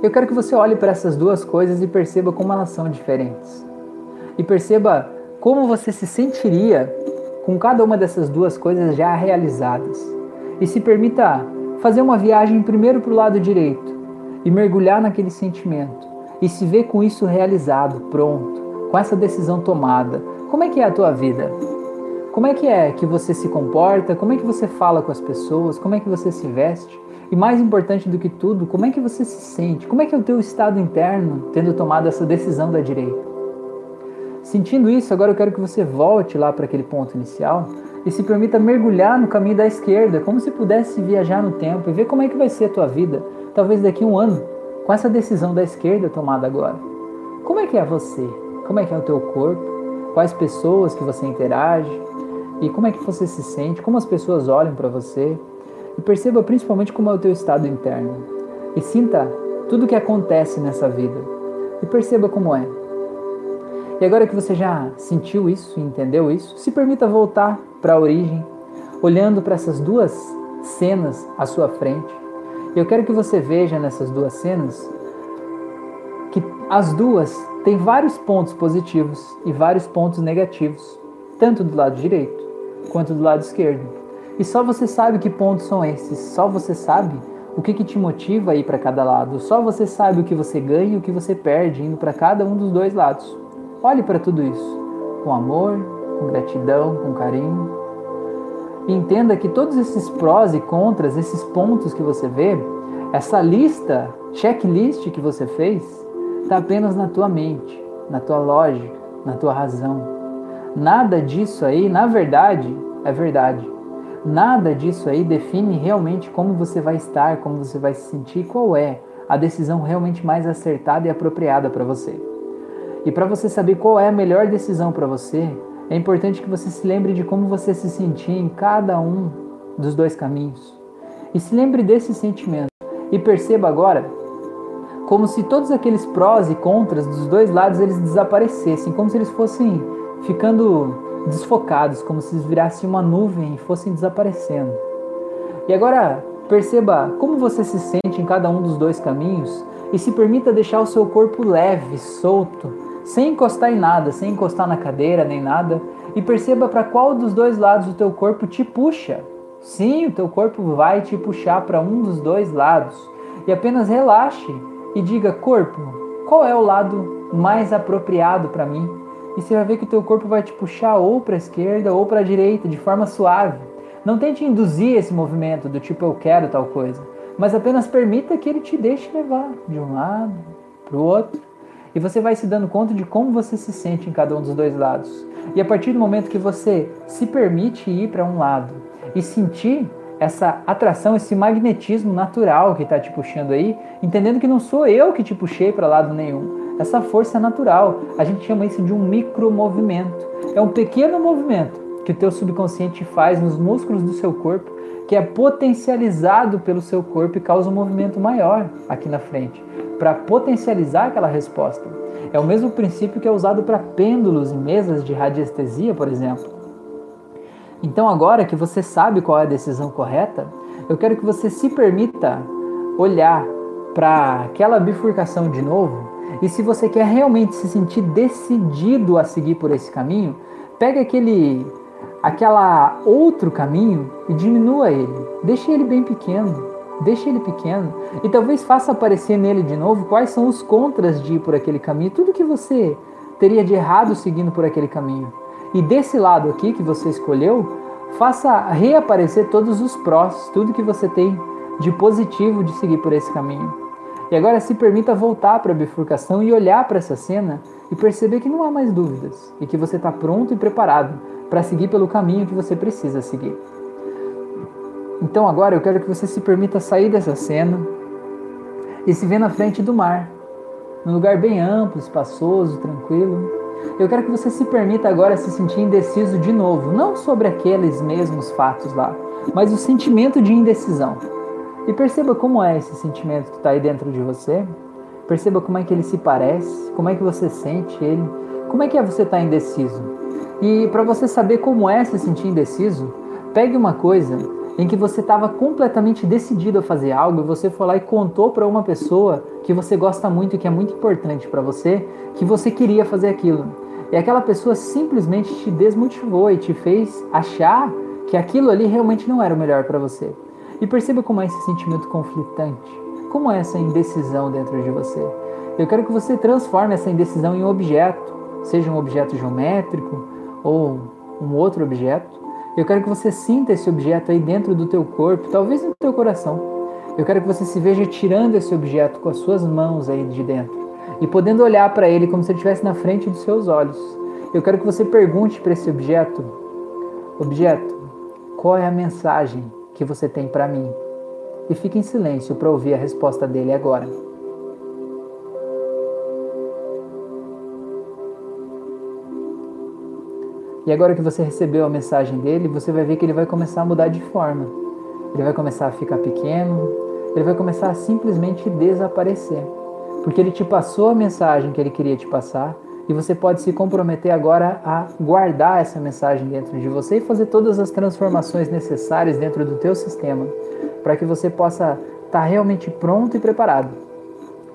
Eu quero que você olhe para essas duas coisas e perceba como elas são diferentes. E perceba como você se sentiria com cada uma dessas duas coisas já realizadas e se permita fazer uma viagem primeiro para o lado direito e mergulhar naquele sentimento e se ver com isso realizado, pronto, com essa decisão tomada. Como é que é a tua vida? Como é que é que você se comporta? Como é que você fala com as pessoas? Como é que você se veste? E mais importante do que tudo, como é que você se sente? Como é que é o teu estado interno tendo tomado essa decisão da direita? Sentindo isso, agora eu quero que você volte lá para aquele ponto inicial e se permita mergulhar no caminho da esquerda, como se pudesse viajar no tempo e ver como é que vai ser a tua vida, talvez daqui a um ano, com essa decisão da esquerda tomada agora. Como é que é você? Como é que é o teu corpo? Quais pessoas que você interage? E como é que você se sente? Como as pessoas olham para você? E perceba principalmente como é o teu estado interno. E sinta tudo o que acontece nessa vida. E perceba como é. E agora que você já sentiu isso entendeu isso, se permita voltar para a origem, olhando para essas duas cenas à sua frente. Eu quero que você veja nessas duas cenas que as duas têm vários pontos positivos e vários pontos negativos, tanto do lado direito quanto do lado esquerdo. E só você sabe que pontos são esses, só você sabe o que, que te motiva a ir para cada lado, só você sabe o que você ganha e o que você perde indo para cada um dos dois lados. Olhe para tudo isso com amor, com gratidão, com carinho. E entenda que todos esses prós e contras, esses pontos que você vê, essa lista, checklist que você fez, está apenas na tua mente, na tua lógica, na tua razão. Nada disso aí, na verdade, é verdade. Nada disso aí define realmente como você vai estar, como você vai se sentir, qual é a decisão realmente mais acertada e apropriada para você. E para você saber qual é a melhor decisão para você, é importante que você se lembre de como você se sentia em cada um dos dois caminhos. E se lembre desse sentimento. E perceba agora como se todos aqueles prós e contras dos dois lados eles desaparecessem, como se eles fossem ficando desfocados, como se virasse uma nuvem e fossem desaparecendo. E agora perceba como você se sente em cada um dos dois caminhos e se permita deixar o seu corpo leve, solto, sem encostar em nada, sem encostar na cadeira nem nada, e perceba para qual dos dois lados o teu corpo te puxa. Sim, o teu corpo vai te puxar para um dos dois lados. E apenas relaxe e diga: corpo, qual é o lado mais apropriado para mim? E você vai ver que o teu corpo vai te puxar ou para a esquerda ou para a direita, de forma suave. Não tente induzir esse movimento do tipo eu quero tal coisa. mas apenas permita que ele te deixe levar de um lado para o outro. E você vai se dando conta de como você se sente em cada um dos dois lados. E a partir do momento que você se permite ir para um lado e sentir essa atração, esse magnetismo natural que está te puxando aí, entendendo que não sou eu que te puxei para lado nenhum. Essa força natural, a gente chama isso de um micromovimento. É um pequeno movimento que o teu subconsciente faz nos músculos do seu corpo, que é potencializado pelo seu corpo e causa um movimento maior aqui na frente, para potencializar aquela resposta. É o mesmo princípio que é usado para pêndulos em mesas de radiestesia, por exemplo. Então, agora que você sabe qual é a decisão correta, eu quero que você se permita olhar para aquela bifurcação de novo. E se você quer realmente se sentir decidido a seguir por esse caminho, pega aquele aquela outro caminho e diminua ele. Deixe ele bem pequeno. Deixe ele pequeno e talvez faça aparecer nele de novo quais são os contras de ir por aquele caminho, tudo que você teria de errado seguindo por aquele caminho. E desse lado aqui que você escolheu, faça reaparecer todos os prós, tudo que você tem de positivo de seguir por esse caminho. E agora se permita voltar para a bifurcação e olhar para essa cena e perceber que não há mais dúvidas e que você está pronto e preparado para seguir pelo caminho que você precisa seguir. Então agora eu quero que você se permita sair dessa cena e se ver na frente do mar, num lugar bem amplo, espaçoso, tranquilo eu quero que você se permita agora se sentir indeciso de novo, não sobre aqueles mesmos fatos lá, mas o sentimento de indecisão. E perceba como é esse sentimento que está aí dentro de você. Perceba como é que ele se parece, como é que você sente ele, como é que é você estar tá indeciso. E para você saber como é se sentir indeciso, pegue uma coisa em que você estava completamente decidido a fazer algo e você foi lá e contou para uma pessoa que você gosta muito e que é muito importante para você, que você queria fazer aquilo. E aquela pessoa simplesmente te desmotivou e te fez achar que aquilo ali realmente não era o melhor para você. E perceba como é esse sentimento conflitante, como é essa indecisão dentro de você. Eu quero que você transforme essa indecisão em um objeto, seja um objeto geométrico ou um outro objeto, eu quero que você sinta esse objeto aí dentro do teu corpo, talvez no teu coração. Eu quero que você se veja tirando esse objeto com as suas mãos aí de dentro e podendo olhar para ele como se ele estivesse na frente dos seus olhos. Eu quero que você pergunte para esse objeto: Objeto, qual é a mensagem que você tem para mim? E fique em silêncio para ouvir a resposta dele agora. E agora que você recebeu a mensagem dele, você vai ver que ele vai começar a mudar de forma. Ele vai começar a ficar pequeno, ele vai começar a simplesmente desaparecer. Porque ele te passou a mensagem que ele queria te passar e você pode se comprometer agora a guardar essa mensagem dentro de você e fazer todas as transformações necessárias dentro do teu sistema para que você possa estar tá realmente pronto e preparado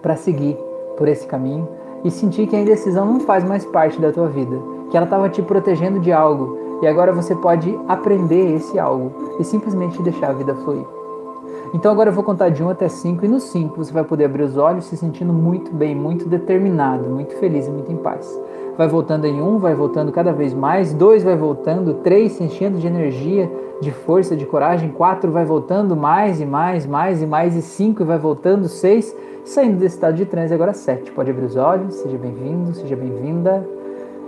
para seguir por esse caminho e sentir que a indecisão não faz mais parte da tua vida que ela estava te protegendo de algo e agora você pode aprender esse algo e simplesmente deixar a vida fluir. Então agora eu vou contar de 1 até 5 e no 5 você vai poder abrir os olhos se sentindo muito bem, muito determinado, muito feliz e muito em paz. Vai voltando em 1, vai voltando cada vez mais, 2 vai voltando, 3 se enchendo de energia, de força, de coragem, 4 vai voltando mais e mais, mais e mais, e 5 vai voltando, 6 saindo desse estado de transe, agora 7. Pode abrir os olhos, seja bem-vindo, seja bem-vinda.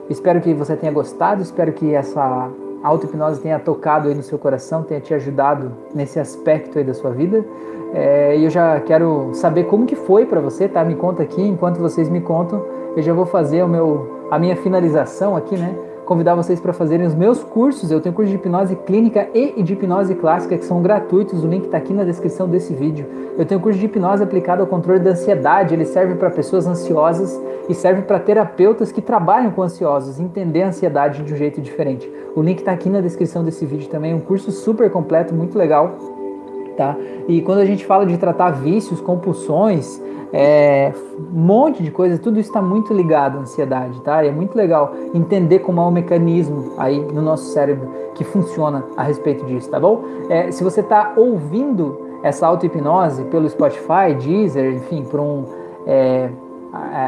Espero que você tenha gostado, espero que essa auto-hipnose tenha tocado aí no seu coração, tenha te ajudado nesse aspecto aí da sua vida. É, e eu já quero saber como que foi para você, tá? Me conta aqui, enquanto vocês me contam, eu já vou fazer o meu, a minha finalização aqui, né? Convidar vocês para fazerem os meus cursos. Eu tenho curso de hipnose clínica e de hipnose clássica que são gratuitos. O link está aqui na descrição desse vídeo. Eu tenho curso de hipnose aplicado ao controle da ansiedade. Ele serve para pessoas ansiosas e serve para terapeutas que trabalham com ansiosos, entender a ansiedade de um jeito diferente. O link está aqui na descrição desse vídeo também. Um curso super completo, muito legal. Tá? E quando a gente fala de tratar vícios, compulsões, é, um monte de coisa, tudo isso está muito ligado à ansiedade, tá? E é muito legal entender como é o mecanismo aí no nosso cérebro que funciona a respeito disso, tá bom? É, se você está ouvindo essa auto-hipnose pelo Spotify, Deezer, enfim, por um é,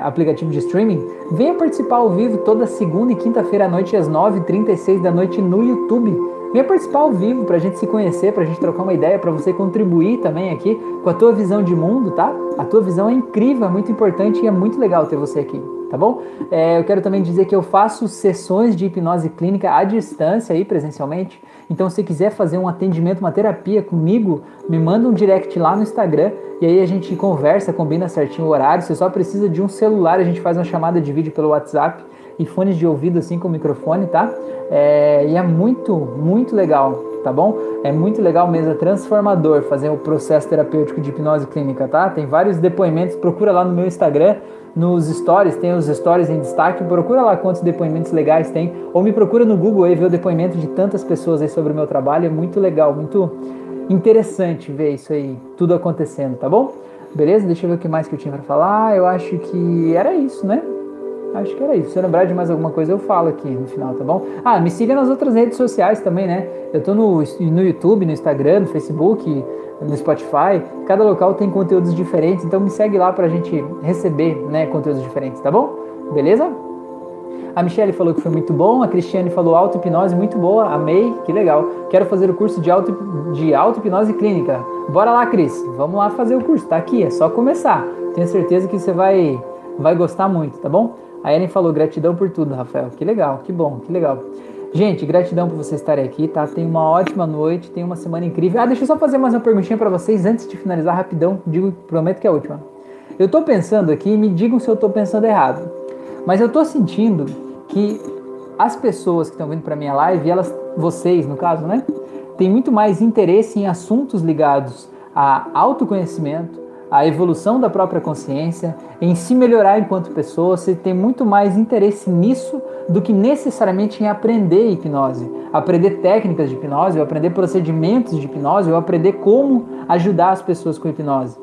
aplicativo de streaming, venha participar ao vivo toda segunda e quinta-feira à noite às 9h36 da noite no YouTube venha participar ao vivo para a gente se conhecer, para a gente trocar uma ideia, para você contribuir também aqui com a tua visão de mundo, tá? A tua visão é incrível, é muito importante e é muito legal ter você aqui tá bom? É, eu quero também dizer que eu faço sessões de hipnose clínica à distância aí presencialmente. Então, se quiser fazer um atendimento, uma terapia comigo, me manda um direct lá no Instagram e aí a gente conversa, combina certinho o horário. Você só precisa de um celular, a gente faz uma chamada de vídeo pelo WhatsApp e fones de ouvido assim com microfone, tá? É, e é muito, muito legal, tá bom? É muito legal mesmo, é transformador fazer o processo terapêutico de hipnose clínica, tá? Tem vários depoimentos, procura lá no meu Instagram, nos stories, tem os stories em destaque, procura lá quantos depoimentos legais tem, ou me procura no Google e vê o depoimento de tantas pessoas aí sobre o meu trabalho, é muito legal, muito interessante ver isso aí, tudo acontecendo, tá bom? Beleza? Deixa eu ver o que mais que eu tinha para falar, eu acho que era isso, né? Acho que era isso. Se eu lembrar de mais alguma coisa, eu falo aqui no final, tá bom? Ah, me siga nas outras redes sociais também, né? Eu tô no, no YouTube, no Instagram, no Facebook, no Spotify. Cada local tem conteúdos diferentes, então me segue lá pra gente receber, né, conteúdos diferentes, tá bom? Beleza? A Michelle falou que foi muito bom, a Cristiane falou auto-hipnose muito boa, amei, que legal. Quero fazer o curso de auto de auto-hipnose clínica. Bora lá, Cris, vamos lá fazer o curso, tá aqui, é só começar. Tenho certeza que você vai, vai gostar muito, tá bom? A Ellen falou gratidão por tudo, Rafael. Que legal, que bom, que legal. Gente, gratidão por vocês estarem aqui, tá? Tenha uma ótima noite, tenha uma semana incrível. Ah, deixa eu só fazer mais uma perguntinha para vocês antes de finalizar rapidão. Digo, prometo que é a última. Eu tô pensando aqui, me digam se eu tô pensando errado. Mas eu tô sentindo que as pessoas que estão vindo para minha live, elas, vocês no caso, né, tem muito mais interesse em assuntos ligados a autoconhecimento, a evolução da própria consciência, em se melhorar enquanto pessoa, você tem muito mais interesse nisso do que necessariamente em aprender hipnose, aprender técnicas de hipnose, ou aprender procedimentos de hipnose, ou aprender como ajudar as pessoas com hipnose.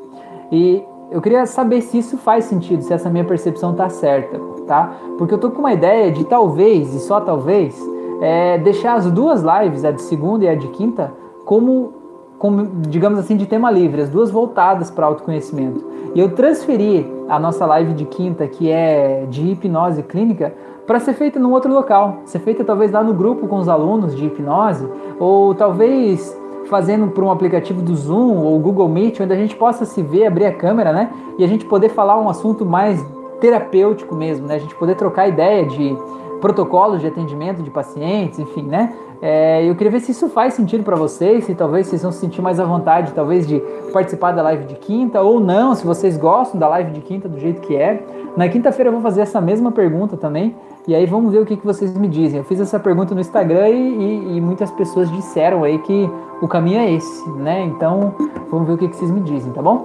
E eu queria saber se isso faz sentido, se essa minha percepção está certa, tá? Porque eu tô com uma ideia de talvez, e só talvez, é, deixar as duas lives, a de segunda e a de quinta, como como, digamos assim, de tema livre, as duas voltadas para autoconhecimento. E eu transferi a nossa live de quinta, que é de hipnose clínica, para ser feita num outro local, ser feita talvez lá no grupo com os alunos de hipnose, ou talvez fazendo por um aplicativo do Zoom ou Google Meet, onde a gente possa se ver, abrir a câmera, né? E a gente poder falar um assunto mais terapêutico mesmo, né? A gente poder trocar ideia de protocolos de atendimento de pacientes, enfim, né? É, eu queria ver se isso faz sentido para vocês, se talvez vocês vão se sentir mais à vontade, talvez, de participar da live de quinta, ou não, se vocês gostam da live de quinta do jeito que é. Na quinta-feira eu vou fazer essa mesma pergunta também, e aí vamos ver o que, que vocês me dizem. Eu fiz essa pergunta no Instagram e, e, e muitas pessoas disseram aí que o caminho é esse, né? Então, vamos ver o que, que vocês me dizem, tá bom?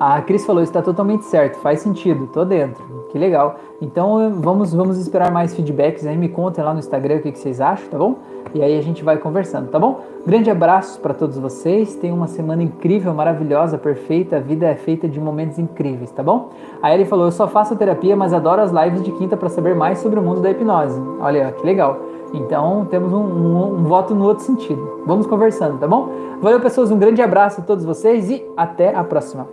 A Cris falou, está totalmente certo, faz sentido, tô dentro. Que legal. Então vamos, vamos esperar mais feedbacks aí, me contem lá no Instagram o que, que vocês acham, tá bom? E aí a gente vai conversando, tá bom? Grande abraço para todos vocês, tenham uma semana incrível, maravilhosa, perfeita, a vida é feita de momentos incríveis, tá bom? Aí ele falou, eu só faço terapia, mas adoro as lives de quinta para saber mais sobre o mundo da hipnose. Olha, que legal. Então temos um, um, um voto no outro sentido. Vamos conversando, tá bom? Valeu, pessoas, um grande abraço a todos vocês e até a próxima.